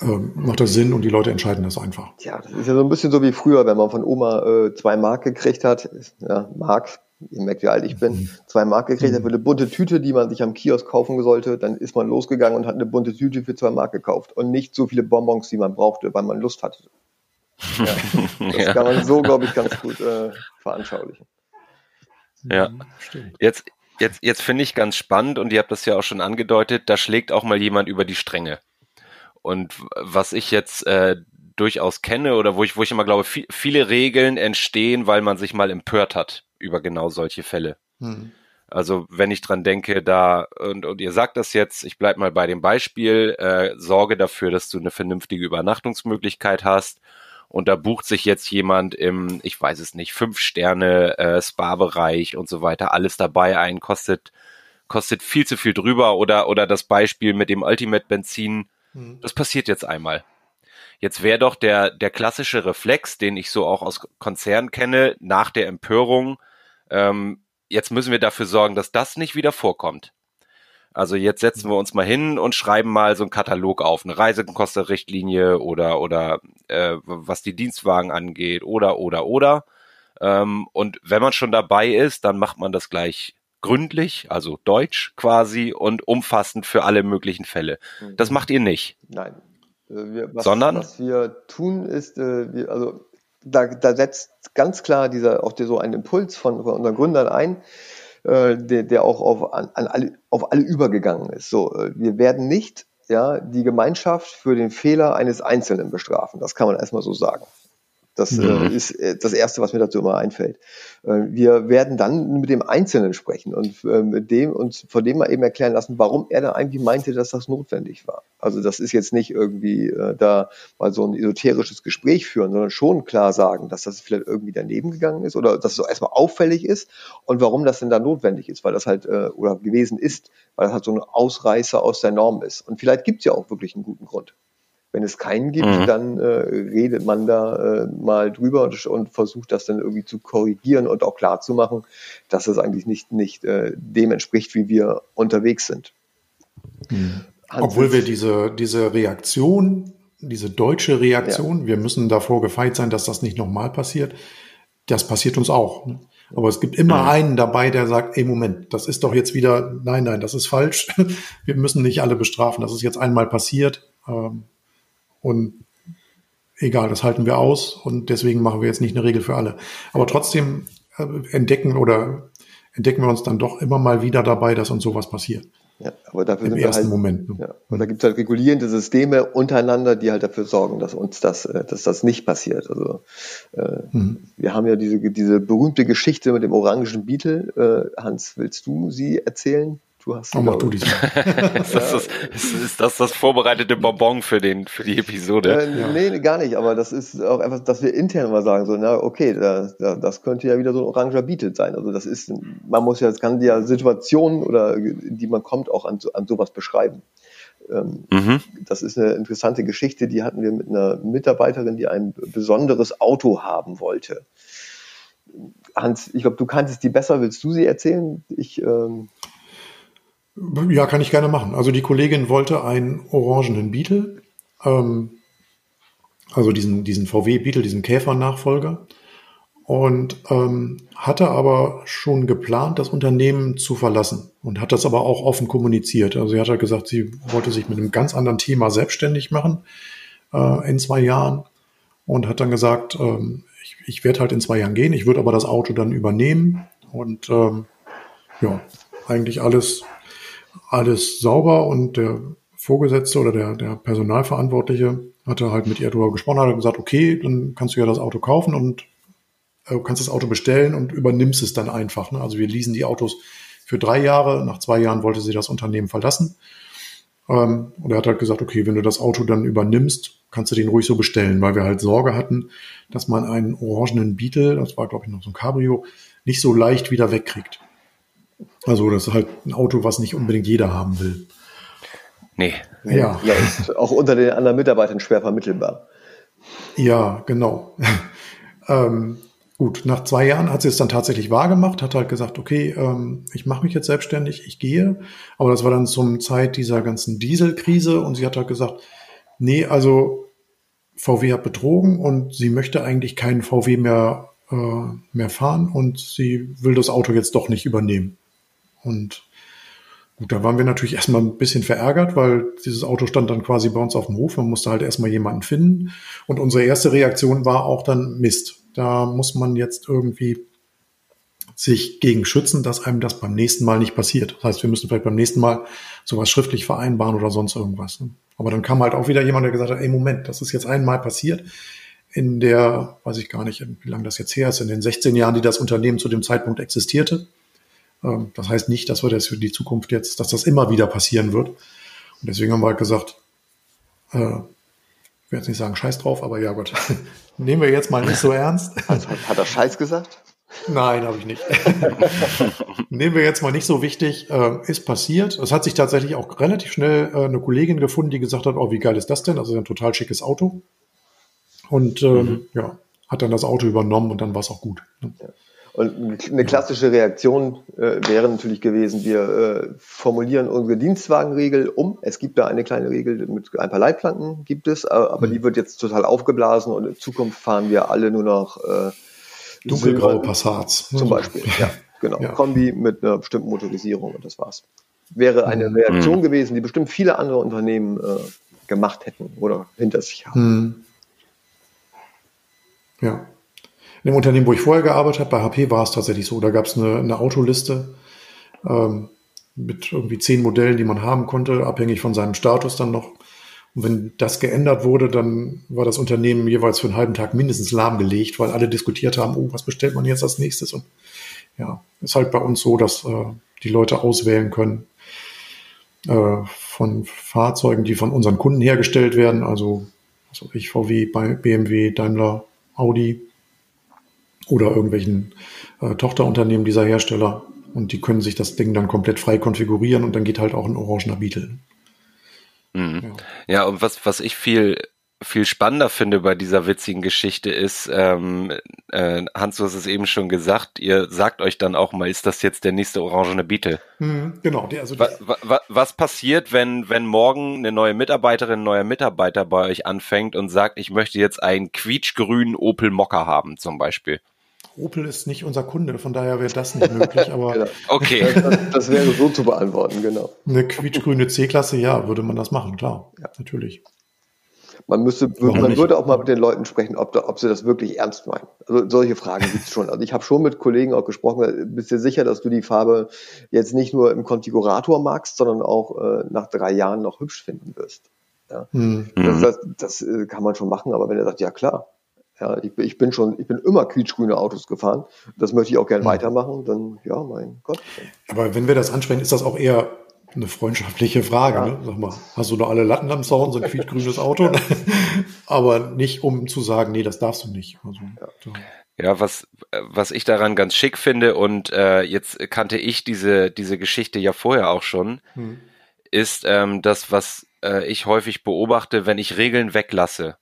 ähm, macht das Sinn und die Leute entscheiden das einfach. Ja, das ist ja so ein bisschen so wie früher, wenn man von Oma äh, zwei Mark gekriegt hat. Ja, Mark, ihr merkt, wie alt ich bin, mhm. zwei Mark gekriegt hat für eine bunte Tüte, die man sich am Kiosk kaufen sollte. Dann ist man losgegangen und hat eine bunte Tüte für zwei Mark gekauft und nicht so viele Bonbons, die man brauchte, weil man Lust hatte. Ja, das ja. kann man so, glaube ich, ganz gut äh, veranschaulichen. Ja, Stimmt. jetzt Jetzt, jetzt finde ich ganz spannend und ihr habt das ja auch schon angedeutet, da schlägt auch mal jemand über die Stränge. Und was ich jetzt äh, durchaus kenne oder wo ich, wo ich immer glaube, viel, viele Regeln entstehen, weil man sich mal empört hat über genau solche Fälle. Hm. Also wenn ich dran denke, da, und, und ihr sagt das jetzt, ich bleib mal bei dem Beispiel, äh, sorge dafür, dass du eine vernünftige Übernachtungsmöglichkeit hast und da bucht sich jetzt jemand im, ich weiß es nicht, fünf Sterne äh, Spa-Bereich und so weiter, alles dabei ein, kostet kostet viel zu viel drüber oder oder das Beispiel mit dem Ultimate Benzin, mhm. das passiert jetzt einmal. Jetzt wäre doch der der klassische Reflex, den ich so auch aus Konzernen kenne, nach der Empörung, ähm, jetzt müssen wir dafür sorgen, dass das nicht wieder vorkommt. Also jetzt setzen wir uns mal hin und schreiben mal so einen Katalog auf, eine Reisekostenrichtlinie oder oder äh, was die Dienstwagen angeht oder oder oder. Ähm, und wenn man schon dabei ist, dann macht man das gleich gründlich, also deutsch quasi und umfassend für alle möglichen Fälle. Das macht ihr nicht. Nein. Äh, wir, was, Sondern was wir tun ist, äh, wir, also da, da setzt ganz klar dieser auch so ein Impuls von, von unseren Gründern ein äh, der, der auch auf, an, an alle, auf alle übergegangen ist. So, äh, wir werden nicht ja, die Gemeinschaft für den Fehler eines Einzelnen bestrafen. Das kann man erstmal so sagen. Das äh, mhm. äh, ist äh, das Erste, was mir dazu immer einfällt. Äh, wir werden dann mit dem Einzelnen sprechen und äh, mit dem uns von dem mal eben erklären lassen, warum er da eigentlich meinte, dass das notwendig war. Also das ist jetzt nicht irgendwie äh, da mal so ein esoterisches Gespräch führen, sondern schon klar sagen, dass das vielleicht irgendwie daneben gegangen ist oder dass es so erstmal auffällig ist und warum das denn da notwendig ist, weil das halt oder gewesen ist, weil das halt so ein Ausreißer aus der Norm ist. Und vielleicht gibt es ja auch wirklich einen guten Grund. Wenn es keinen gibt, mhm. dann äh, redet man da äh, mal drüber und, und, versucht das dann irgendwie zu korrigieren und auch klar zu machen, dass es eigentlich nicht, nicht äh, dem entspricht, wie wir unterwegs sind. Mhm. Obwohl wir diese, diese Reaktion, diese deutsche Reaktion, ja. wir müssen davor gefeit sein, dass das nicht nochmal passiert, das passiert uns auch. Ne? Aber es gibt immer mhm. einen dabei, der sagt, ey, Moment, das ist doch jetzt wieder, nein, nein, das ist falsch. Wir müssen nicht alle bestrafen. Das ist jetzt einmal passiert. Ähm, und egal, das halten wir aus und deswegen machen wir jetzt nicht eine Regel für alle. Aber trotzdem äh, entdecken oder entdecken wir uns dann doch immer mal wieder dabei, dass uns sowas passiert. Ja, aber dafür Im sind ersten wir halt, Moment. Ne? Ja, und da gibt es halt regulierende Systeme untereinander, die halt dafür sorgen, dass uns das, äh, dass das nicht passiert. Also äh, mhm. wir haben ja diese, diese berühmte Geschichte mit dem orangen Beetle. Äh, Hans, willst du sie erzählen? Du hast oh, mach du die ist, das, ist, ist, das das vorbereitete Bonbon für, den, für die Episode? Äh, ja. Nee, gar nicht, aber das ist auch etwas, dass wir intern mal sagen, so, na, okay, da, da, das könnte ja wieder so ein oranger Beetle sein. Also das ist, man muss ja, es kann ja Situationen oder in die man kommt, auch an, an sowas beschreiben. Ähm, mhm. Das ist eine interessante Geschichte, die hatten wir mit einer Mitarbeiterin, die ein besonderes Auto haben wollte. Hans, ich glaube, du kanntest die besser. Willst du sie erzählen? Ich ähm, ja, kann ich gerne machen. Also die Kollegin wollte einen orangenen Beetle, ähm, also diesen, diesen VW Beetle, diesen Käfer-Nachfolger und ähm, hatte aber schon geplant, das Unternehmen zu verlassen und hat das aber auch offen kommuniziert. Also sie hat halt gesagt, sie wollte sich mit einem ganz anderen Thema selbstständig machen äh, in zwei Jahren und hat dann gesagt, ähm, ich, ich werde halt in zwei Jahren gehen, ich würde aber das Auto dann übernehmen und ähm, ja, eigentlich alles alles sauber und der Vorgesetzte oder der, der Personalverantwortliche hatte halt mit ihr darüber gesprochen, hat gesagt, okay, dann kannst du ja das Auto kaufen und äh, kannst das Auto bestellen und übernimmst es dann einfach. Ne? Also wir leasen die Autos für drei Jahre. Nach zwei Jahren wollte sie das Unternehmen verlassen. Ähm, und er hat halt gesagt, okay, wenn du das Auto dann übernimmst, kannst du den ruhig so bestellen, weil wir halt Sorge hatten, dass man einen orangenen Beetle, das war glaube ich noch so ein Cabrio, nicht so leicht wieder wegkriegt. Also das ist halt ein Auto, was nicht unbedingt jeder haben will. Nee. Ja. ja ist auch unter den anderen Mitarbeitern schwer vermittelbar. Ja, genau. ähm, gut, nach zwei Jahren hat sie es dann tatsächlich wahrgemacht, hat halt gesagt, okay, ähm, ich mache mich jetzt selbstständig, ich gehe. Aber das war dann zum Zeit dieser ganzen Dieselkrise und sie hat halt gesagt, nee, also VW hat betrogen und sie möchte eigentlich keinen VW mehr, äh, mehr fahren und sie will das Auto jetzt doch nicht übernehmen. Und gut, da waren wir natürlich erstmal ein bisschen verärgert, weil dieses Auto stand dann quasi bei uns auf dem Hof. Man musste halt erstmal jemanden finden. Und unsere erste Reaktion war auch dann Mist. Da muss man jetzt irgendwie sich gegen schützen, dass einem das beim nächsten Mal nicht passiert. Das heißt, wir müssen vielleicht beim nächsten Mal sowas schriftlich vereinbaren oder sonst irgendwas. Ne? Aber dann kam halt auch wieder jemand, der gesagt hat, ey Moment, das ist jetzt einmal passiert. In der, weiß ich gar nicht, wie lange das jetzt her ist, in den 16 Jahren, die das Unternehmen zu dem Zeitpunkt existierte. Ähm, das heißt nicht, dass wir das für die Zukunft jetzt, dass das immer wieder passieren wird. Und deswegen haben wir halt gesagt, äh, will jetzt nicht sagen Scheiß drauf, aber ja Gott, nehmen wir jetzt mal nicht so ernst. Also, hat er Scheiß gesagt? Nein, habe ich nicht. Nehmen wir jetzt mal nicht so wichtig. Äh, ist passiert. Es hat sich tatsächlich auch relativ schnell äh, eine Kollegin gefunden, die gesagt hat, oh, wie geil ist das denn? Also ein total schickes Auto. Und ähm, mhm. ja, hat dann das Auto übernommen und dann war es auch gut. Ne? Ja. Und eine klassische Reaktion äh, wäre natürlich gewesen, wir äh, formulieren unsere Dienstwagenregel um. Es gibt da eine kleine Regel mit ein paar Leitplanken gibt es, aber mhm. die wird jetzt total aufgeblasen und in Zukunft fahren wir alle nur noch äh, dunkelgraue Passats. Zum Beispiel, ja, genau. Ja. Kombi mit einer bestimmten Motorisierung und das war's. Wäre eine mhm. Reaktion mhm. gewesen, die bestimmt viele andere Unternehmen äh, gemacht hätten oder hinter sich haben. Mhm. Ja. In dem Unternehmen, wo ich vorher gearbeitet habe, bei HP war es tatsächlich so. Da gab es eine, eine, Autoliste ähm, mit irgendwie zehn Modellen, die man haben konnte, abhängig von seinem Status dann noch. Und wenn das geändert wurde, dann war das Unternehmen jeweils für einen halben Tag mindestens lahmgelegt, weil alle diskutiert haben, oh, was bestellt man jetzt als nächstes? Und ja, ist halt bei uns so, dass äh, die Leute auswählen können äh, von Fahrzeugen, die von unseren Kunden hergestellt werden, also also ich VW, BMW, Daimler, Audi, oder irgendwelchen äh, Tochterunternehmen dieser Hersteller. Und die können sich das Ding dann komplett frei konfigurieren und dann geht halt auch ein orangener Beetle. Mhm. Ja. ja, und was, was ich viel viel spannender finde bei dieser witzigen Geschichte ist, ähm, äh, Hans, du hast es eben schon gesagt, ihr sagt euch dann auch mal, ist das jetzt der nächste orangene Beetle? Mhm, genau. Die, also die, was, was, was passiert, wenn, wenn morgen eine neue Mitarbeiterin, ein neuer Mitarbeiter bei euch anfängt und sagt, ich möchte jetzt einen quietschgrünen Opel Mokka haben zum Beispiel? Opel ist nicht unser Kunde, von daher wäre das nicht möglich. Aber genau. okay. Das, das, wäre so zu beantworten, genau. Eine quietschgrüne C-Klasse, ja, würde man das machen, klar, ja. natürlich. Man müsste, Warum man nicht? würde auch mal mit den Leuten sprechen, ob, da, ob sie das wirklich ernst meinen. Also solche Fragen gibt es schon. Also ich habe schon mit Kollegen auch gesprochen. Bist du sicher, dass du die Farbe jetzt nicht nur im Konfigurator magst, sondern auch äh, nach drei Jahren noch hübsch finden wirst? Ja. Mhm. Das, das, das, äh, kann man schon machen, aber wenn er sagt, ja klar, ja, ich, ich, bin schon, ich bin immer quietschgrüne Autos gefahren. Das möchte ich auch gerne mhm. weitermachen. Dann, ja, mein Gott. Aber wenn wir das ansprechen, ist das auch eher eine freundschaftliche Frage. Ja. Ne? Sag mal, hast du da alle Latten am Zaun, so ein quietschgrünes Auto? Aber nicht, um zu sagen, nee, das darfst du nicht. Also, ja. Ja, was, was ich daran ganz schick finde, und äh, jetzt kannte ich diese, diese Geschichte ja vorher auch schon, hm. ist ähm, das, was äh, ich häufig beobachte, wenn ich Regeln weglasse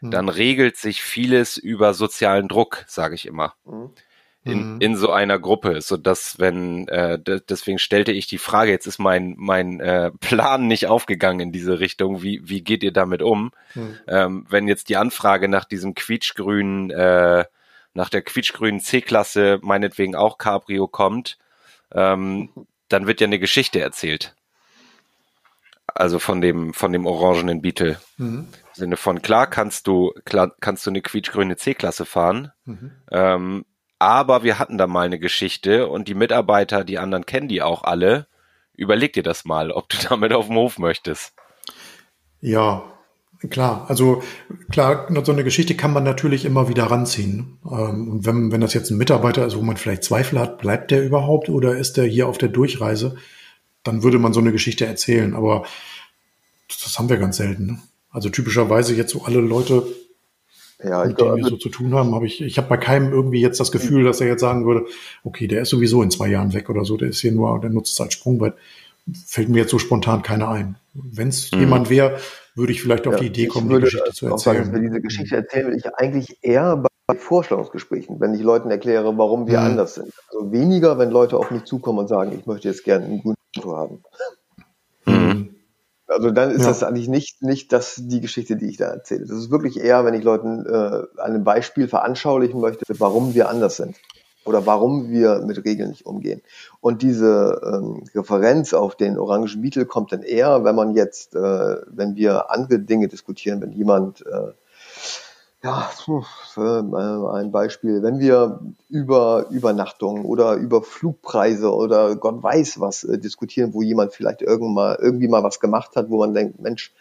hm. dann regelt sich vieles über sozialen Druck, sage ich immer. Hm. In, mhm. in so einer Gruppe, so dass wenn äh, deswegen stellte ich die Frage, jetzt ist mein mein äh, Plan nicht aufgegangen in diese Richtung. Wie wie geht ihr damit um, mhm. ähm, wenn jetzt die Anfrage nach diesem quietschgrünen äh, nach der quietschgrünen C-Klasse meinetwegen auch Cabrio kommt, ähm, dann wird ja eine Geschichte erzählt. Also von dem von dem orangenen Beetle. Mhm. Sinne von klar kannst du klar kannst du eine quietschgrüne C-Klasse fahren, mhm. ähm, aber wir hatten da mal eine Geschichte und die Mitarbeiter, die anderen kennen die auch alle. Überleg dir das mal, ob du damit auf dem Hof möchtest. Ja, klar. Also klar, so eine Geschichte kann man natürlich immer wieder ranziehen. Ähm, und wenn, wenn das jetzt ein Mitarbeiter ist, wo man vielleicht Zweifel hat, bleibt der überhaupt oder ist der hier auf der Durchreise, dann würde man so eine Geschichte erzählen. Aber das haben wir ganz selten. Also typischerweise jetzt so alle Leute, ja, mit denen wir so zu tun haben, habe ich, ich habe bei keinem irgendwie jetzt das Gefühl, dass er jetzt sagen würde, okay, der ist sowieso in zwei Jahren weg oder so, der ist hier nur, der nutzt es als Sprungbrett. Fällt mir jetzt so spontan keiner ein. Wenn es mhm. jemand wäre, würde ich vielleicht auf ja, die Idee kommen, die Geschichte zu erzählen. Sagen, diese Geschichte erzählen will ich eigentlich eher bei Vorstellungsgesprächen, wenn ich Leuten erkläre, warum wir mhm. anders sind. Also weniger, wenn Leute auf mich zukommen und sagen, ich möchte jetzt gerne einen guten Auto haben. Also dann ist ja. das eigentlich nicht, nicht das, die Geschichte, die ich da erzähle. Das ist wirklich eher, wenn ich Leuten äh, ein Beispiel veranschaulichen möchte, warum wir anders sind oder warum wir mit Regeln nicht umgehen. Und diese ähm, Referenz auf den orangen Beetle kommt dann eher, wenn man jetzt, äh, wenn wir andere Dinge diskutieren, wenn jemand äh, ja, ein Beispiel. Wenn wir über Übernachtungen oder über Flugpreise oder Gott weiß was äh, diskutieren, wo jemand vielleicht irgendwann mal, irgendwie mal was gemacht hat, wo man denkt, Mensch,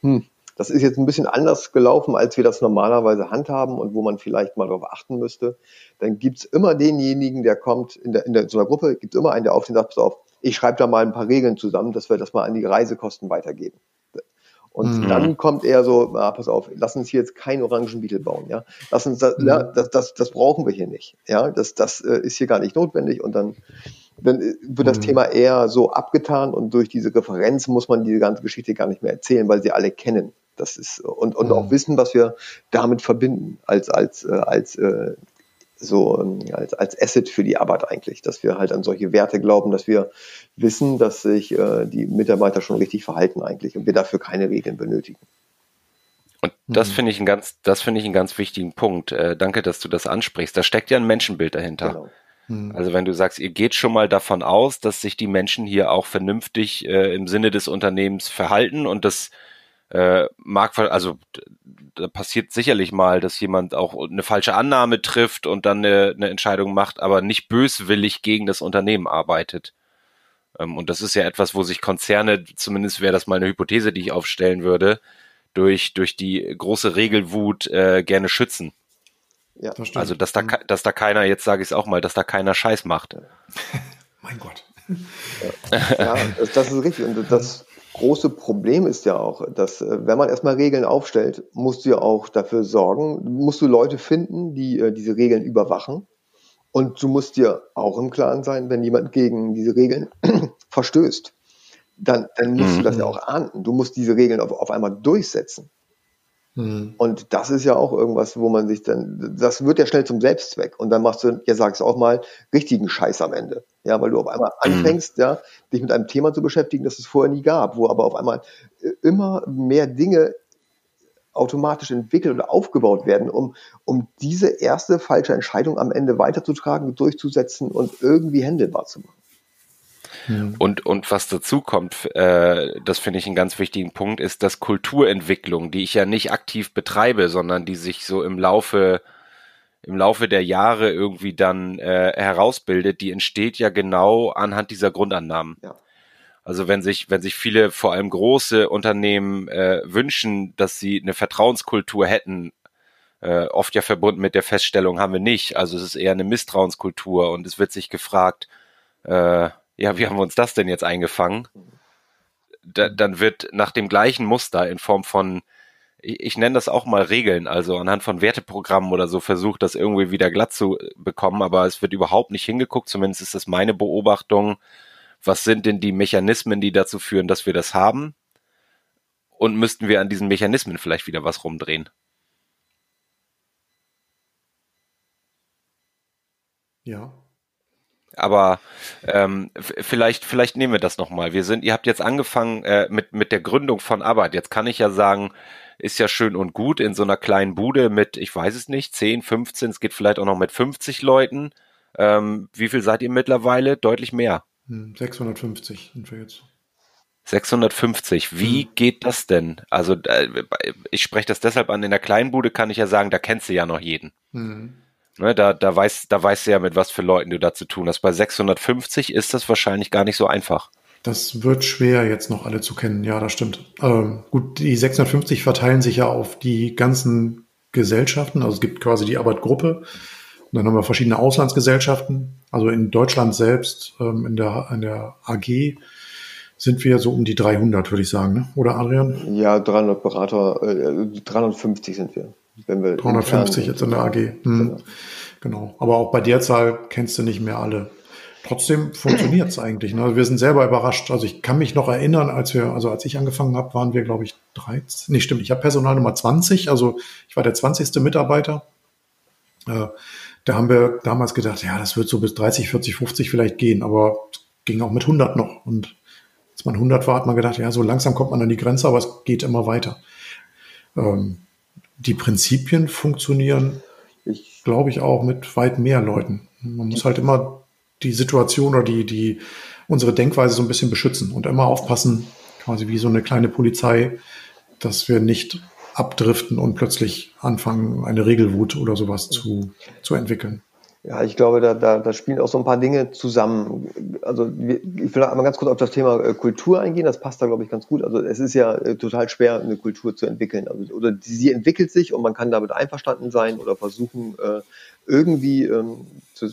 hm, das ist jetzt ein bisschen anders gelaufen, als wir das normalerweise handhaben und wo man vielleicht mal darauf achten müsste, dann gibt's immer denjenigen, der kommt, in, der, in der, so einer Gruppe gibt's immer einen, der auf den sagt, pass auf, ich schreibe da mal ein paar Regeln zusammen, dass wir das mal an die Reisekosten weitergeben. Und mhm. dann kommt eher so, ah, pass auf, lass uns hier jetzt keinen Orangenbeetle bauen, ja. Lass uns das, mhm. ja, das, das, das brauchen wir hier nicht. Ja, das, das äh, ist hier gar nicht notwendig und dann, dann äh, wird das mhm. Thema eher so abgetan und durch diese Referenz muss man diese ganze Geschichte gar nicht mehr erzählen, weil sie alle kennen. Das ist und, und auch mhm. wissen, was wir damit verbinden als als äh, als äh, so ähm, als, als Asset für die Arbeit eigentlich, dass wir halt an solche Werte glauben, dass wir wissen, dass sich äh, die Mitarbeiter schon richtig verhalten eigentlich und wir dafür keine Regeln benötigen. Und das mhm. finde ich ein ganz, das finde ich einen ganz wichtigen Punkt. Äh, danke, dass du das ansprichst. Da steckt ja ein Menschenbild dahinter. Genau. Mhm. Also wenn du sagst, ihr geht schon mal davon aus, dass sich die Menschen hier auch vernünftig äh, im Sinne des Unternehmens verhalten und das äh, mag, also da passiert sicherlich mal, dass jemand auch eine falsche Annahme trifft und dann eine, eine Entscheidung macht, aber nicht böswillig gegen das Unternehmen arbeitet. Ähm, und das ist ja etwas, wo sich Konzerne, zumindest wäre das mal eine Hypothese, die ich aufstellen würde, durch, durch die große Regelwut äh, gerne schützen. Ja, das also dass da, mhm. dass da keiner, jetzt sage ich es auch mal, dass da keiner Scheiß macht. mein Gott. Ja, das, das ist richtig. Und das große Problem ist ja auch, dass äh, wenn man erstmal Regeln aufstellt, musst du ja auch dafür sorgen, musst du Leute finden, die äh, diese Regeln überwachen. Und du musst dir auch im Klaren sein, wenn jemand gegen diese Regeln verstößt, dann, dann musst mhm. du das ja auch ahnden. Du musst diese Regeln auf, auf einmal durchsetzen. Mhm. Und das ist ja auch irgendwas, wo man sich dann, das wird ja schnell zum Selbstzweck. Und dann machst du, ja sag's auch mal, richtigen Scheiß am Ende. Ja, weil du auf einmal mhm. anfängst, ja, dich mit einem Thema zu beschäftigen, das es vorher nie gab, wo aber auf einmal äh, immer mehr Dinge automatisch entwickelt oder aufgebaut werden, um, um diese erste falsche Entscheidung am Ende weiterzutragen, durchzusetzen und irgendwie händelbar zu machen. Mhm. Und, und was dazu kommt, äh, das finde ich einen ganz wichtigen Punkt, ist, dass Kulturentwicklung, die ich ja nicht aktiv betreibe, sondern die sich so im Laufe im Laufe der Jahre irgendwie dann äh, herausbildet, die entsteht ja genau anhand dieser Grundannahmen. Ja. Also wenn sich, wenn sich viele, vor allem große Unternehmen äh, wünschen, dass sie eine Vertrauenskultur hätten, äh, oft ja verbunden mit der Feststellung haben wir nicht. Also es ist eher eine Misstrauenskultur und es wird sich gefragt, äh, ja, wie haben wir uns das denn jetzt eingefangen? Da, dann wird nach dem gleichen Muster in Form von, ich, ich nenne das auch mal Regeln, also anhand von Werteprogrammen oder so versucht, das irgendwie wieder glatt zu bekommen, aber es wird überhaupt nicht hingeguckt, zumindest ist das meine Beobachtung. Was sind denn die Mechanismen, die dazu führen, dass wir das haben? Und müssten wir an diesen Mechanismen vielleicht wieder was rumdrehen? Ja, aber ähm, vielleicht, vielleicht nehmen wir das nochmal. Wir sind, ihr habt jetzt angefangen äh, mit, mit der Gründung von Arbeit. Jetzt kann ich ja sagen, ist ja schön und gut in so einer kleinen Bude mit, ich weiß es nicht, 10, 15, es geht vielleicht auch noch mit 50 Leuten. Ähm, wie viel seid ihr mittlerweile? Deutlich mehr. 650 hm, sind wir jetzt. 650. Wie hm. geht das denn? Also äh, ich spreche das deshalb an. In der kleinen Bude kann ich ja sagen, da kennst du ja noch jeden. Hm. Ne, da, da, weiß, da weißt du ja, mit was für Leuten du da zu tun hast. Bei 650 ist das wahrscheinlich gar nicht so einfach. Das wird schwer, jetzt noch alle zu kennen. Ja, das stimmt. Ähm, gut, die 650 verteilen sich ja auf die ganzen Gesellschaften. Also es gibt quasi die Arbeitgruppe. Und dann haben wir verschiedene Auslandsgesellschaften. Also in Deutschland selbst, ähm, in, der, in der AG, sind wir so um die 300, würde ich sagen, ne? oder Adrian? Ja, 300 Berater, äh, 350 sind wir. Wenn wir 350 jetzt in der AG. Hm. Genau. genau. Aber auch bei der Zahl kennst du nicht mehr alle. Trotzdem funktioniert es eigentlich. Ne? Wir sind selber überrascht. Also ich kann mich noch erinnern, als wir, also als ich angefangen habe, waren wir, glaube ich, 13. Nee, stimmt, ich habe Personal Nummer 20, also ich war der 20. Mitarbeiter. Äh, da haben wir damals gedacht, ja, das wird so bis 30, 40, 50 vielleicht gehen, aber es ging auch mit 100 noch. Und als man 100 war, hat man gedacht, ja, so langsam kommt man an die Grenze, aber es geht immer weiter. Ähm, die Prinzipien funktionieren, ich glaube ich, auch mit weit mehr Leuten. Man muss halt immer die Situation oder die, die, unsere Denkweise so ein bisschen beschützen und immer aufpassen, quasi wie so eine kleine Polizei, dass wir nicht abdriften und plötzlich anfangen, eine Regelwut oder sowas zu, zu entwickeln. Ja, ich glaube, da, da, da spielen auch so ein paar Dinge zusammen. Also ich will einmal ganz kurz auf das Thema äh, Kultur eingehen. Das passt da, glaube ich, ganz gut. Also es ist ja äh, total schwer, eine Kultur zu entwickeln. Also, oder sie entwickelt sich und man kann damit einverstanden sein oder versuchen, äh, irgendwie ähm, zu,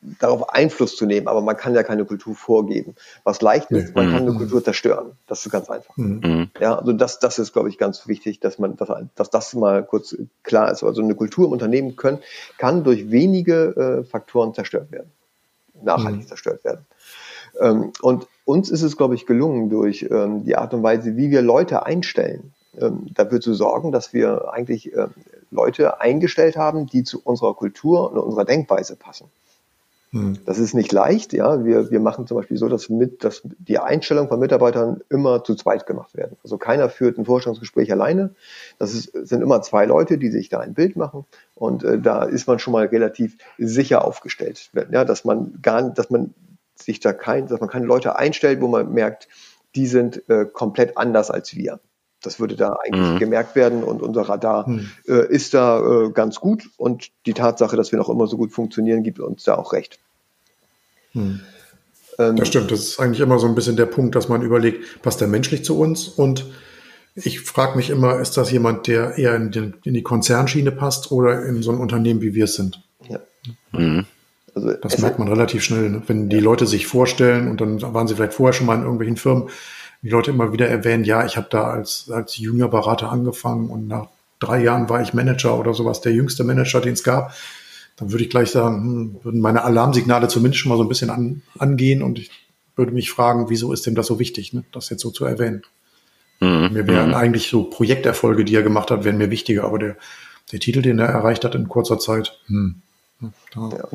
darauf Einfluss zu nehmen, aber man kann ja keine Kultur vorgeben. Was leicht ist, man kann eine mhm. Kultur zerstören. Das ist ganz einfach. Mhm. mhm. Ja, also das, das ist, glaube ich, ganz wichtig, dass man, dass, dass das mal kurz klar ist. Also eine Kultur im Unternehmen können, kann durch wenige äh, Faktoren zerstört werden, nachhaltig mhm. zerstört werden. Ähm, und uns ist es, glaube ich, gelungen, durch ähm, die Art und Weise, wie wir Leute einstellen, ähm, dafür zu sorgen, dass wir eigentlich äh, Leute eingestellt haben, die zu unserer Kultur und unserer Denkweise passen. Hm. Das ist nicht leicht, ja. Wir, wir machen zum Beispiel so, dass, mit, dass die Einstellung von Mitarbeitern immer zu zweit gemacht werden. Also keiner führt ein Vorstellungsgespräch alleine. Das ist, sind immer zwei Leute, die sich da ein Bild machen. Und äh, da ist man schon mal relativ sicher aufgestellt. Ja, dass man gar, dass man sich da kein, dass man keine Leute einstellt, wo man merkt, die sind äh, komplett anders als wir. Das würde da eigentlich mhm. gemerkt werden und unser Radar mhm. äh, ist da äh, ganz gut und die Tatsache, dass wir noch immer so gut funktionieren, gibt uns da auch recht. Mhm. Ähm, das stimmt, das ist eigentlich immer so ein bisschen der Punkt, dass man überlegt, passt der menschlich zu uns und ich frage mich immer, ist das jemand, der eher in, den, in, die Konzernschiene passt oder in so ein Unternehmen, wie wir es sind? Ja. Mhm. Also das merkt man relativ schnell, ne? wenn die ja. Leute sich vorstellen und dann waren sie vielleicht vorher schon mal in irgendwelchen Firmen, die Leute immer wieder erwähnen, ja, ich habe da als, als Juniorberater angefangen und nach drei Jahren war ich Manager oder sowas, der jüngste Manager, den es gab, dann würde ich gleich sagen, hm, würden meine Alarmsignale zumindest schon mal so ein bisschen an, angehen und ich würde mich fragen, wieso ist dem das so wichtig, ne, das jetzt so zu erwähnen. Mhm. Mir wären mhm. eigentlich so Projekterfolge, die er gemacht hat, wären mir wichtiger, aber der, der Titel, den er erreicht hat in kurzer Zeit, hm, da. Ja,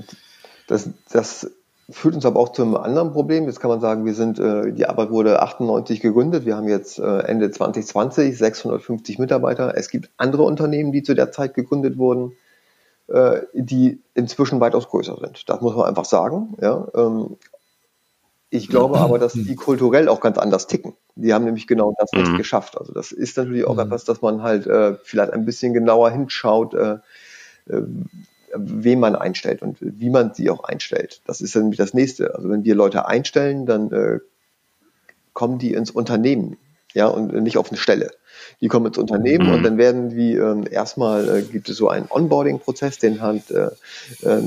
das, das führt uns aber auch zu einem anderen Problem. Jetzt kann man sagen, wir sind, äh, die Arbeit wurde 98 gegründet. Wir haben jetzt äh, Ende 2020 650 Mitarbeiter. Es gibt andere Unternehmen, die zu der Zeit gegründet wurden, äh, die inzwischen weitaus größer sind. Das muss man einfach sagen. Ja, ähm, ich glaube aber, dass die kulturell auch ganz anders ticken. Die haben nämlich genau das nicht mhm. geschafft. Also das ist natürlich auch mhm. etwas, dass man halt äh, vielleicht ein bisschen genauer hinschaut, äh wen man einstellt und wie man sie auch einstellt. Das ist dann das nächste. Also wenn wir Leute einstellen, dann äh, kommen die ins Unternehmen, ja, und nicht auf eine Stelle. Die kommen ins Unternehmen mhm. und dann werden wie ähm, erstmal äh, gibt es so einen Onboarding-Prozess, den hat äh, äh,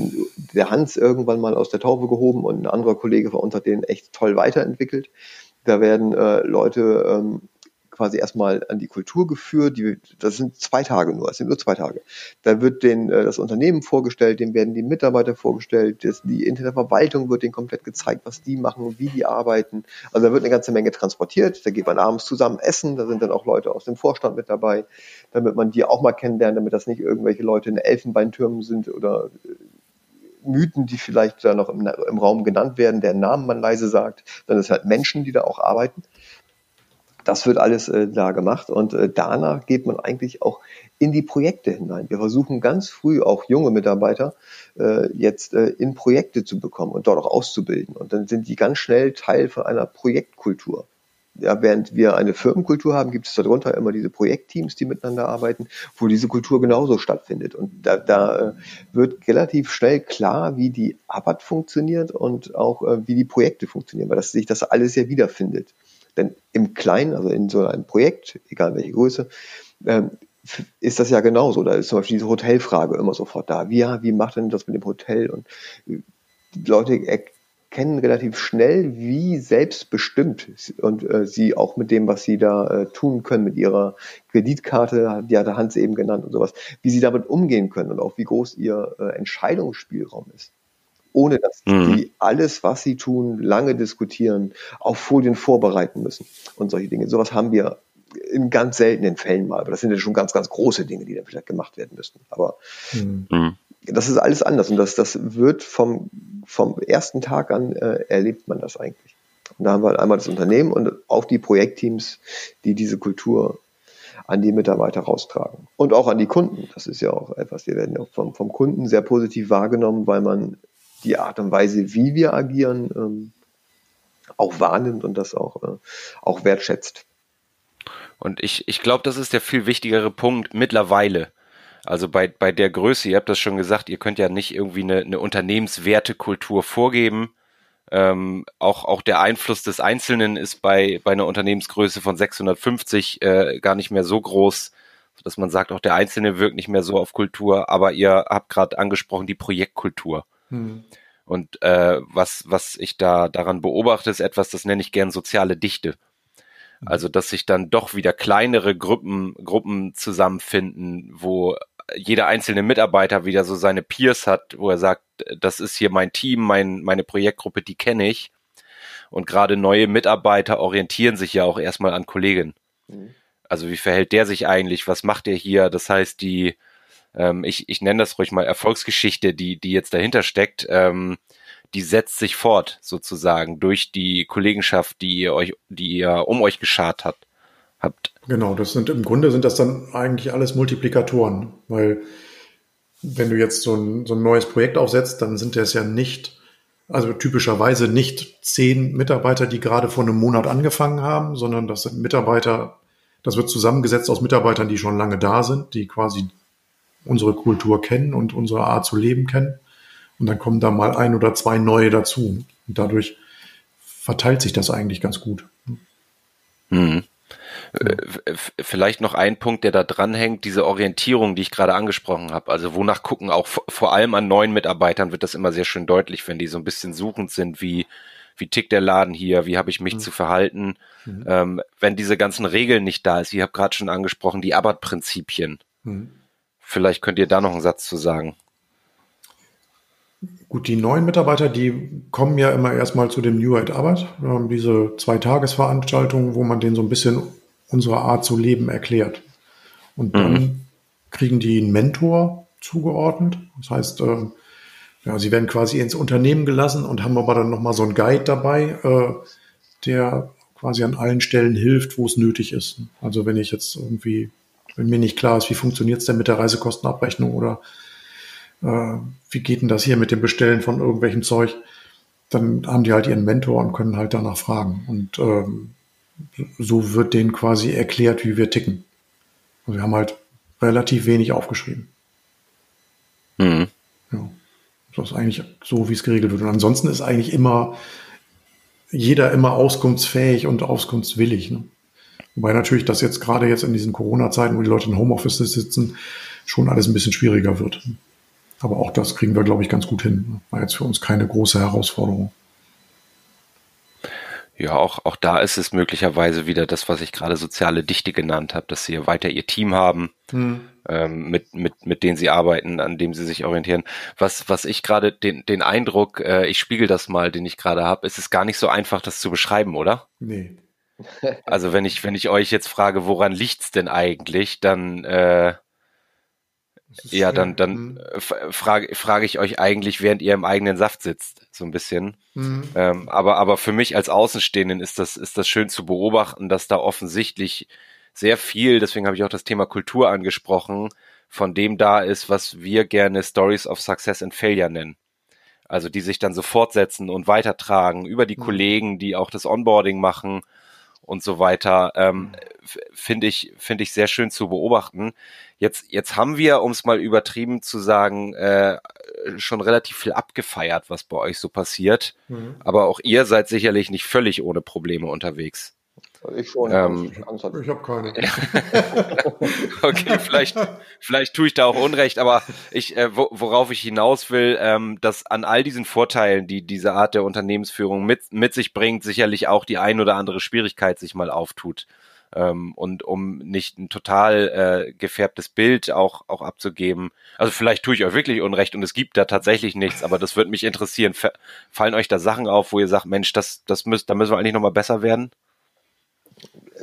der Hans irgendwann mal aus der Taube gehoben und ein anderer Kollege von uns hat den echt toll weiterentwickelt. Da werden äh, Leute ähm, quasi erstmal an die Kultur geführt. Die, das sind zwei Tage nur, das sind nur zwei Tage. Da wird den, äh, das Unternehmen vorgestellt, dem werden die Mitarbeiter vorgestellt, das, die interne Verwaltung wird denen komplett gezeigt, was die machen und wie die arbeiten. Also da wird eine ganze Menge transportiert. Da geht man abends zusammen essen, da sind dann auch Leute aus dem Vorstand mit dabei, damit man die auch mal kennenlernt, damit das nicht irgendwelche Leute in Elfenbeintürmen sind oder äh, Mythen, die vielleicht da noch im, im Raum genannt werden, deren Namen man leise sagt, dann ist halt Menschen, die da auch arbeiten. Das wird alles äh, da gemacht und äh, danach geht man eigentlich auch in die Projekte hinein. Wir versuchen ganz früh auch junge Mitarbeiter äh, jetzt äh, in Projekte zu bekommen und dort auch auszubilden. Und dann sind die ganz schnell Teil von einer Projektkultur. Ja, während wir eine Firmenkultur haben, gibt es darunter immer diese Projektteams, die miteinander arbeiten, wo diese Kultur genauso stattfindet. Und da, da äh, wird relativ schnell klar, wie die Arbeit funktioniert und auch äh, wie die Projekte funktionieren, weil das sich das alles ja wiederfindet. Denn im Kleinen, also in so einem Projekt, egal welche Größe, ähm, ist das ja genauso. Da ist zum Beispiel diese Hotelfrage immer sofort da. Wie, wie macht denn das mit dem Hotel? Und die Leute erkennen relativ schnell, wie selbstbestimmt und äh, sie auch mit dem, was sie da äh, tun können, mit ihrer Kreditkarte, die hat Hans eben genannt und sowas, wie sie damit umgehen können und auch wie groß ihr äh, Entscheidungsspielraum ist ohne dass mhm. die alles, was sie tun, lange diskutieren, auf Folien vorbereiten müssen und solche Dinge. Sowas haben wir in ganz seltenen Fällen mal, aber das sind ja schon ganz, ganz große Dinge, die dann vielleicht gemacht werden müssten. Aber mhm. mhm. das ist alles anders und das, das wird vom, vom ersten Tag an äh, erlebt man das eigentlich. Und da haben wir halt einmal das Unternehmen und auch die Projektteams, die diese Kultur an die Mitarbeiter raustragen. Und auch an die Kunden. Das ist ja auch etwas, wir werden ja vom, vom Kunden sehr positiv wahrgenommen, weil man die Art und Weise, wie wir agieren, ähm, auch wahrnimmt und das auch, äh, auch wertschätzt. Und ich, ich glaube, das ist der viel wichtigere Punkt mittlerweile. Also bei, bei der Größe, ihr habt das schon gesagt, ihr könnt ja nicht irgendwie eine, eine Unternehmenswertekultur vorgeben. Ähm, auch, auch der Einfluss des Einzelnen ist bei, bei einer Unternehmensgröße von 650 äh, gar nicht mehr so groß, dass man sagt, auch der Einzelne wirkt nicht mehr so auf Kultur. Aber ihr habt gerade angesprochen, die Projektkultur. Hm. Und äh, was, was ich da daran beobachte, ist etwas, das nenne ich gern soziale Dichte. Also, dass sich dann doch wieder kleinere Gruppen, Gruppen zusammenfinden, wo jeder einzelne Mitarbeiter wieder so seine Peers hat, wo er sagt, das ist hier mein Team, mein, meine Projektgruppe, die kenne ich. Und gerade neue Mitarbeiter orientieren sich ja auch erstmal an Kollegen. Mhm. Also wie verhält der sich eigentlich? Was macht er hier? Das heißt, die, ähm, ich, ich nenne das ruhig mal Erfolgsgeschichte, die, die jetzt dahinter steckt, ähm, die setzt sich fort sozusagen durch die Kollegenschaft, die ihr euch, die ihr um euch geschart habt. habt. Genau, das sind im Grunde sind das dann eigentlich alles Multiplikatoren, weil wenn du jetzt so ein, so ein neues Projekt aufsetzt, dann sind das ja nicht, also typischerweise nicht zehn Mitarbeiter, die gerade vor einem Monat angefangen haben, sondern das sind Mitarbeiter, das wird zusammengesetzt aus Mitarbeitern, die schon lange da sind, die quasi unsere Kultur kennen und unsere Art zu leben kennen. Und dann kommen da mal ein oder zwei neue dazu. Und dadurch verteilt sich das eigentlich ganz gut. Hm. Vielleicht noch ein Punkt, der da dranhängt, diese Orientierung, die ich gerade angesprochen habe. Also wonach gucken auch vor allem an neuen Mitarbeitern wird das immer sehr schön deutlich, wenn die so ein bisschen suchend sind, wie wie tickt der Laden hier, wie habe ich mich mhm. zu verhalten. Mhm. Ähm, wenn diese ganzen Regeln nicht da ist, ich habe gerade schon angesprochen, die Abbott-Prinzipien. Mhm. Vielleicht könnt ihr da noch einen Satz zu sagen. Gut, die neuen Mitarbeiter, die kommen ja immer erstmal zu dem New at Arbeit. Wir haben diese zwei Tagesveranstaltungen, wo man denen so ein bisschen unsere Art zu leben erklärt. Und dann mhm. kriegen die einen Mentor zugeordnet. Das heißt, äh, ja, sie werden quasi ins Unternehmen gelassen und haben aber dann nochmal so einen Guide dabei, äh, der quasi an allen Stellen hilft, wo es nötig ist. Also wenn ich jetzt irgendwie, wenn mir nicht klar ist, wie funktioniert es denn mit der Reisekostenabrechnung oder äh, wie geht denn das hier mit dem Bestellen von irgendwelchem Zeug, dann haben die halt ihren Mentor und können halt danach fragen. Und ähm, so wird denen quasi erklärt, wie wir ticken. Und wir haben halt relativ wenig aufgeschrieben. Mhm. Ja. Das ist eigentlich so, wie es geregelt wird. Und ansonsten ist eigentlich immer jeder immer auskunftsfähig und auskunftswillig. Ne? Wobei natürlich das jetzt gerade jetzt in diesen Corona-Zeiten, wo die Leute in Homeoffice sitzen, schon alles ein bisschen schwieriger wird. Aber auch das kriegen wir, glaube ich, ganz gut hin. War jetzt für uns keine große Herausforderung. Ja, auch, auch da ist es möglicherweise wieder das, was ich gerade soziale Dichte genannt habe, dass sie weiter ihr Team haben, hm. ähm, mit, mit, mit denen sie arbeiten, an dem sie sich orientieren. Was, was ich gerade den, den Eindruck, äh, ich spiegel das mal, den ich gerade habe, ist es gar nicht so einfach, das zu beschreiben, oder? Nee. Also wenn ich, wenn ich euch jetzt frage, woran liegt's denn eigentlich, dann äh, ja, dann, dann mhm. frage, frage ich euch eigentlich, während ihr im eigenen Saft sitzt, so ein bisschen. Mhm. Ähm, aber, aber für mich als Außenstehenden ist das, ist das schön zu beobachten, dass da offensichtlich sehr viel, deswegen habe ich auch das Thema Kultur angesprochen, von dem da ist, was wir gerne Stories of Success and Failure nennen. Also die sich dann so fortsetzen und weitertragen über die mhm. Kollegen, die auch das Onboarding machen und so weiter, ähm, finde ich, finde ich sehr schön zu beobachten. Jetzt, jetzt haben wir, um es mal übertrieben zu sagen, äh, schon relativ viel abgefeiert, was bei euch so passiert. Mhm. Aber auch ihr seid sicherlich nicht völlig ohne Probleme unterwegs. Ich schon. Ähm, ich habe keine. okay, vielleicht, vielleicht tue ich da auch Unrecht, aber ich, äh, worauf ich hinaus will, ähm, dass an all diesen Vorteilen, die diese Art der Unternehmensführung mit, mit sich bringt, sicherlich auch die ein oder andere Schwierigkeit sich mal auftut. Ähm, und um nicht ein total äh, gefärbtes Bild auch, auch abzugeben. Also vielleicht tue ich euch wirklich Unrecht und es gibt da tatsächlich nichts, aber das würde mich interessieren. Fallen euch da Sachen auf, wo ihr sagt, Mensch, das, das müsst, da müssen wir eigentlich nochmal besser werden?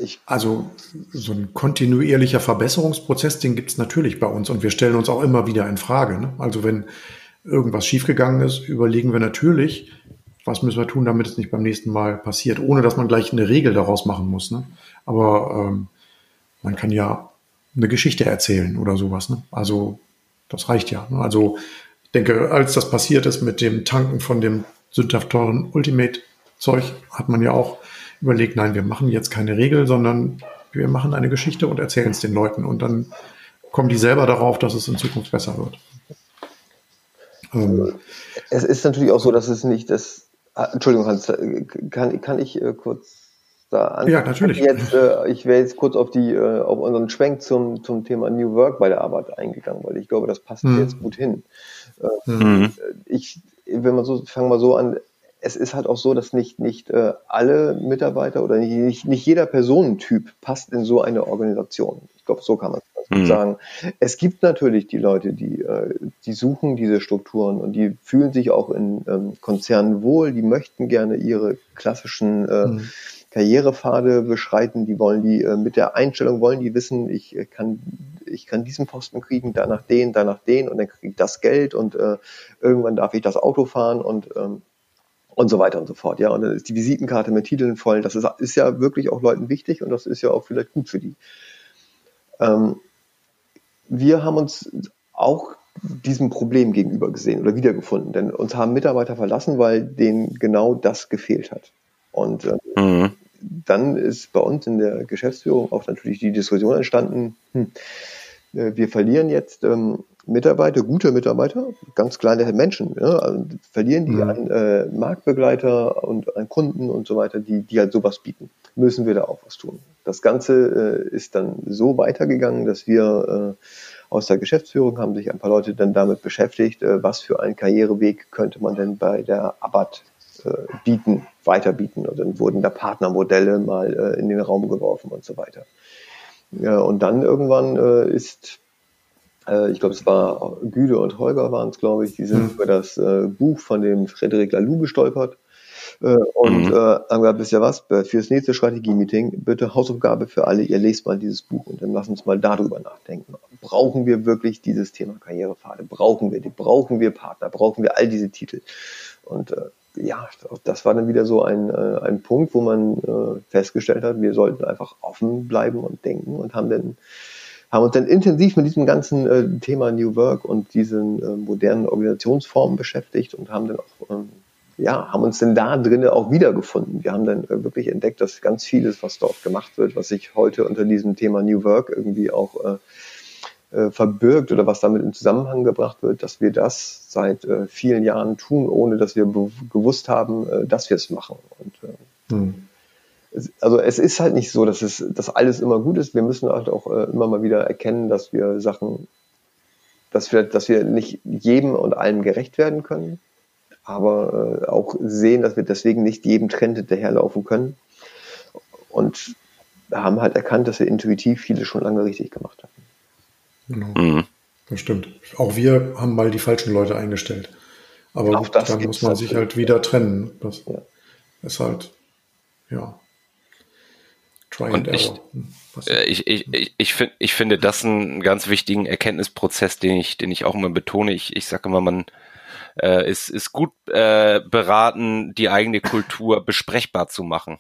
Ich also so ein kontinuierlicher Verbesserungsprozess, den gibt es natürlich bei uns und wir stellen uns auch immer wieder in Frage. Ne? Also wenn irgendwas schiefgegangen ist, überlegen wir natürlich, was müssen wir tun, damit es nicht beim nächsten Mal passiert, ohne dass man gleich eine Regel daraus machen muss. Ne? Aber ähm, man kann ja eine Geschichte erzählen oder sowas. Ne? Also das reicht ja. Ne? Also ich denke, als das passiert ist mit dem Tanken von dem sündhaft teuren Ultimate-Zeug, hat man ja auch überlegt, nein, wir machen jetzt keine Regel, sondern wir machen eine Geschichte und erzählen es den Leuten. Und dann kommen die selber darauf, dass es in Zukunft besser wird. Ähm, es ist natürlich auch so, dass es nicht das. Ah, Entschuldigung, Hans, kann, kann ich äh, kurz da an? Ja, natürlich. Jetzt, äh, ich wäre jetzt kurz auf, die, äh, auf unseren Schwenk zum, zum Thema New Work bei der Arbeit eingegangen, weil ich glaube, das passt mhm. jetzt gut hin. Äh, mhm. Ich wenn man so, fangen wir so an, es ist halt auch so, dass nicht, nicht äh, alle Mitarbeiter oder nicht, nicht jeder Personentyp passt in so eine Organisation. Ich glaube, so kann man es mhm. sagen. Es gibt natürlich die Leute, die, äh, die suchen diese Strukturen und die fühlen sich auch in ähm, Konzernen wohl, die möchten gerne ihre klassischen äh, mhm. Karrierepfade beschreiten, die wollen die äh, mit der Einstellung wollen die wissen, ich äh, kann ich kann diesen Posten kriegen, danach den, danach den und dann kriege ich das Geld und äh, irgendwann darf ich das Auto fahren und ähm, und so weiter und so fort. Ja, und dann ist die Visitenkarte mit Titeln voll. Das ist, ist ja wirklich auch Leuten wichtig und das ist ja auch vielleicht gut für die. Ähm, wir haben uns auch diesem Problem gegenüber gesehen oder wiedergefunden, denn uns haben Mitarbeiter verlassen, weil denen genau das gefehlt hat. Und äh, mhm. dann ist bei uns in der Geschäftsführung auch natürlich die Diskussion entstanden, hm, äh, wir verlieren jetzt ähm, Mitarbeiter, gute Mitarbeiter, ganz kleine Menschen, ja, also verlieren die mhm. einen äh, Marktbegleiter und einen Kunden und so weiter, die, die halt sowas bieten. Müssen wir da auch was tun. Das Ganze äh, ist dann so weitergegangen, dass wir äh, aus der Geschäftsführung haben sich ein paar Leute dann damit beschäftigt, äh, was für einen Karriereweg könnte man denn bei der Abbott äh, bieten, weiterbieten. Und dann wurden da Partnermodelle mal äh, in den Raum geworfen und so weiter. Ja, und dann irgendwann äh, ist äh, ich glaube, es war Güde und Holger waren es, glaube ich, die sind mhm. über das äh, Buch von dem Frederik Laloux gestolpert. Äh, und mhm. äh, haben gesagt, wisst ihr was, fürs nächste Strategie-Meeting, bitte Hausaufgabe für alle, ihr lest mal dieses Buch und dann lasst uns mal darüber nachdenken. Brauchen wir wirklich dieses Thema Karrierepfade? Brauchen wir die? Brauchen wir Partner? Brauchen wir all diese Titel? Und äh, ja, das war dann wieder so ein, äh, ein Punkt, wo man äh, festgestellt hat, wir sollten einfach offen bleiben und denken und haben dann haben uns dann intensiv mit diesem ganzen äh, Thema New Work und diesen äh, modernen Organisationsformen beschäftigt und haben dann auch, ähm, ja, haben uns dann da drinnen auch wiedergefunden. Wir haben dann äh, wirklich entdeckt, dass ganz vieles, was dort gemacht wird, was sich heute unter diesem Thema New Work irgendwie auch äh, äh, verbirgt oder was damit in Zusammenhang gebracht wird, dass wir das seit äh, vielen Jahren tun, ohne dass wir gewusst haben, dass wir es machen. Und, äh, also es ist halt nicht so, dass es, dass alles immer gut ist. Wir müssen halt auch äh, immer mal wieder erkennen, dass wir Sachen, dass wir, dass wir nicht jedem und allem gerecht werden können, aber äh, auch sehen, dass wir deswegen nicht jedem Trend hinterherlaufen können. Und haben halt erkannt, dass wir intuitiv viele schon lange richtig gemacht haben. Genau. Mhm. Das stimmt. Auch wir haben mal die falschen Leute eingestellt. Aber gut, dann muss man sich halt wieder trennen. Das ja. ist halt, ja. Try und ich, hm, äh, ich, ich, ich, ich, find, ich finde das einen ganz wichtigen Erkenntnisprozess, den ich, den ich auch immer betone. Ich, ich sage immer, man äh, ist, ist gut äh, beraten, die eigene Kultur besprechbar zu machen.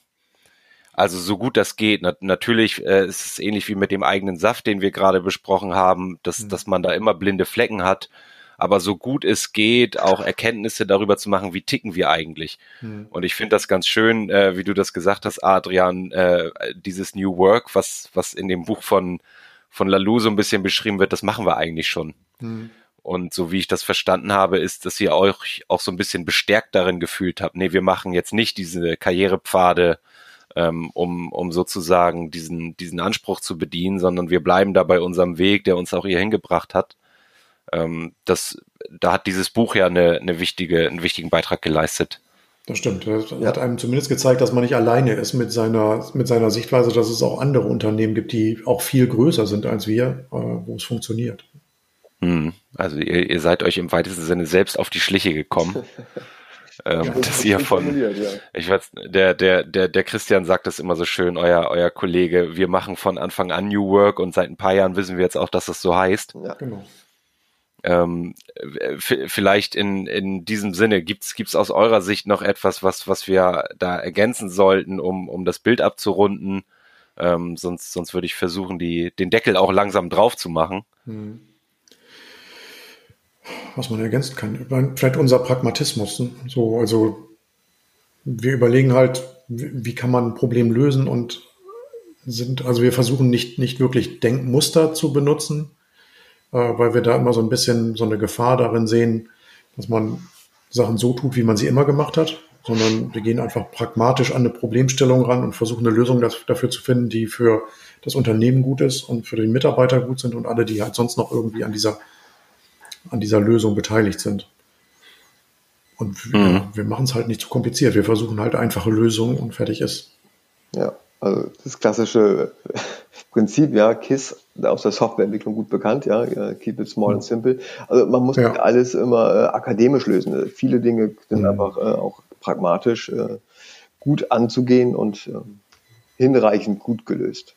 Also so gut das geht. Na, natürlich äh, ist es ähnlich wie mit dem eigenen Saft, den wir gerade besprochen haben, dass, mhm. dass man da immer blinde Flecken hat aber so gut es geht, auch Erkenntnisse darüber zu machen, wie ticken wir eigentlich. Mhm. Und ich finde das ganz schön, äh, wie du das gesagt hast, Adrian, äh, dieses New Work, was, was in dem Buch von, von Lalou so ein bisschen beschrieben wird, das machen wir eigentlich schon. Mhm. Und so wie ich das verstanden habe, ist, dass ihr euch auch so ein bisschen bestärkt darin gefühlt habt. Nee, wir machen jetzt nicht diese Karrierepfade, ähm, um, um sozusagen diesen, diesen Anspruch zu bedienen, sondern wir bleiben da bei unserem Weg, der uns auch hier hingebracht hat ähm, das, da hat dieses Buch ja eine, eine wichtige, einen wichtigen Beitrag geleistet. Das stimmt. Das ja. hat einem zumindest gezeigt, dass man nicht alleine ist mit seiner, mit seiner Sichtweise, dass es auch andere Unternehmen gibt, die auch viel größer sind als wir, äh, wo es funktioniert. Hm. Also ihr, ihr seid euch im weitesten Sinne selbst auf die Schliche gekommen. ähm, ja, dass ihr von, ja. ich weiß, der, der, der, der Christian sagt das immer so schön, euer, euer Kollege, wir machen von Anfang an New Work und seit ein paar Jahren wissen wir jetzt auch, dass es so heißt. Ja, genau. Ähm, vielleicht in, in diesem Sinne, gibt's gibt's aus eurer Sicht noch etwas, was, was wir da ergänzen sollten, um, um das Bild abzurunden? Ähm, sonst, sonst würde ich versuchen, die, den Deckel auch langsam drauf zu machen. Hm. Was man ergänzen kann, vielleicht unser Pragmatismus. Ne? So, also wir überlegen halt, wie kann man ein Problem lösen und sind, also wir versuchen nicht, nicht wirklich Denkmuster zu benutzen, weil wir da immer so ein bisschen so eine Gefahr darin sehen, dass man Sachen so tut, wie man sie immer gemacht hat, sondern wir gehen einfach pragmatisch an eine Problemstellung ran und versuchen eine Lösung dafür zu finden, die für das Unternehmen gut ist und für den Mitarbeiter gut sind und alle, die halt sonst noch irgendwie an dieser, an dieser Lösung beteiligt sind. Und wir, mhm. wir machen es halt nicht zu kompliziert. Wir versuchen halt einfache Lösungen und fertig ist. Ja, also das klassische Prinzip, ja, KISS aus der Softwareentwicklung gut bekannt, ja, keep it small and simple. Also man muss ja. alles immer äh, akademisch lösen. Viele Dinge sind mhm. einfach äh, auch pragmatisch äh, gut anzugehen und äh, hinreichend gut gelöst.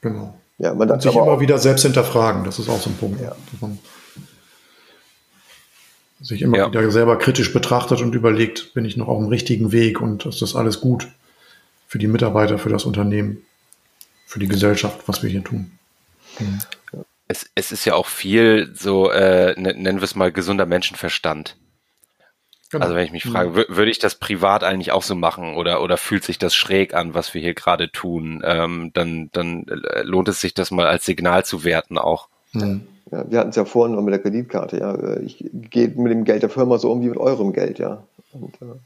Genau. Ja, man darf sich immer wieder selbst hinterfragen, das ist auch so ein Punkt. Ja. Sich immer ja. wieder selber kritisch betrachtet und überlegt, bin ich noch auf dem richtigen Weg und ist das alles gut für die Mitarbeiter, für das Unternehmen, für die Gesellschaft, was wir hier tun. Mhm. Es, es ist ja auch viel so, äh, nennen wir es mal, gesunder Menschenverstand. Genau. Also wenn ich mich frage, würde ich das privat eigentlich auch so machen oder, oder fühlt sich das schräg an, was wir hier gerade tun, ähm, dann, dann äh, lohnt es sich, das mal als Signal zu werten auch. Mhm. Ja, wir hatten es ja vorhin noch mit der Kreditkarte, ja. Ich gehe mit dem Geld der Firma so um wie mit eurem Geld, ja. Und äh,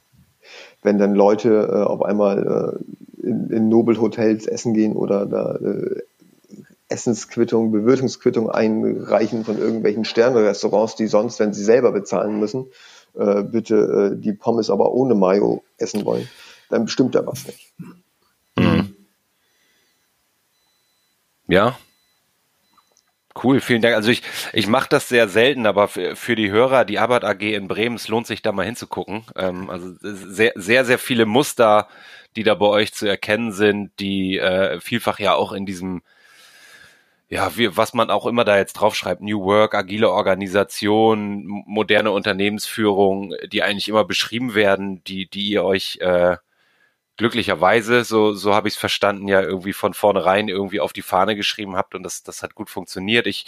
wenn dann Leute äh, auf einmal äh, in, in Nobelhotels essen gehen oder da äh, Essensquittung, Bewirtungsquittung einreichen von irgendwelchen Sternrestaurants, die sonst, wenn sie selber bezahlen müssen, äh, bitte äh, die Pommes aber ohne Mayo essen wollen, dann bestimmt da was nicht. Mhm. Ja, Cool, vielen Dank. Also ich, ich mache das sehr selten, aber für, für die Hörer, die Arbeit AG in Bremen, es lohnt sich da mal hinzugucken. Ähm, also sehr, sehr, sehr viele Muster, die da bei euch zu erkennen sind, die äh, vielfach ja auch in diesem, ja, wie, was man auch immer da jetzt draufschreibt, New Work, agile Organisation, moderne Unternehmensführung, die eigentlich immer beschrieben werden, die, die ihr euch äh, glücklicherweise, so, so habe ich es verstanden, ja irgendwie von vornherein irgendwie auf die Fahne geschrieben habt und das, das hat gut funktioniert. Ich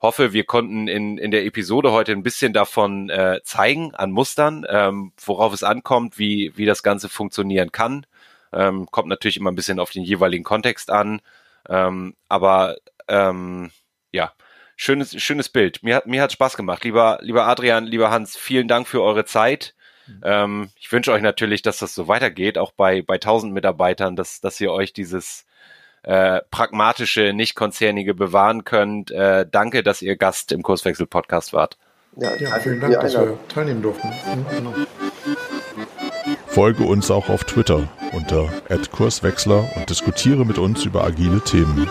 hoffe, wir konnten in, in der Episode heute ein bisschen davon äh, zeigen an Mustern, ähm, worauf es ankommt, wie, wie das Ganze funktionieren kann. Ähm, kommt natürlich immer ein bisschen auf den jeweiligen Kontext an. Ähm, aber ähm, ja, schönes, schönes Bild. Mir hat, mir hat Spaß gemacht. Lieber, lieber Adrian, lieber Hans, vielen Dank für eure Zeit. Ähm, ich wünsche euch natürlich, dass das so weitergeht, auch bei, bei 1000 Mitarbeitern, dass, dass ihr euch dieses äh, pragmatische, nicht konzernige bewahren könnt. Äh, danke, dass ihr Gast im Kurswechsel-Podcast wart. Ja, ja vielen Dank, dass wir teilnehmen durften. Mhm, genau. Folge uns auch auf Twitter unter @kurswechsler und diskutiere mit uns über agile Themen.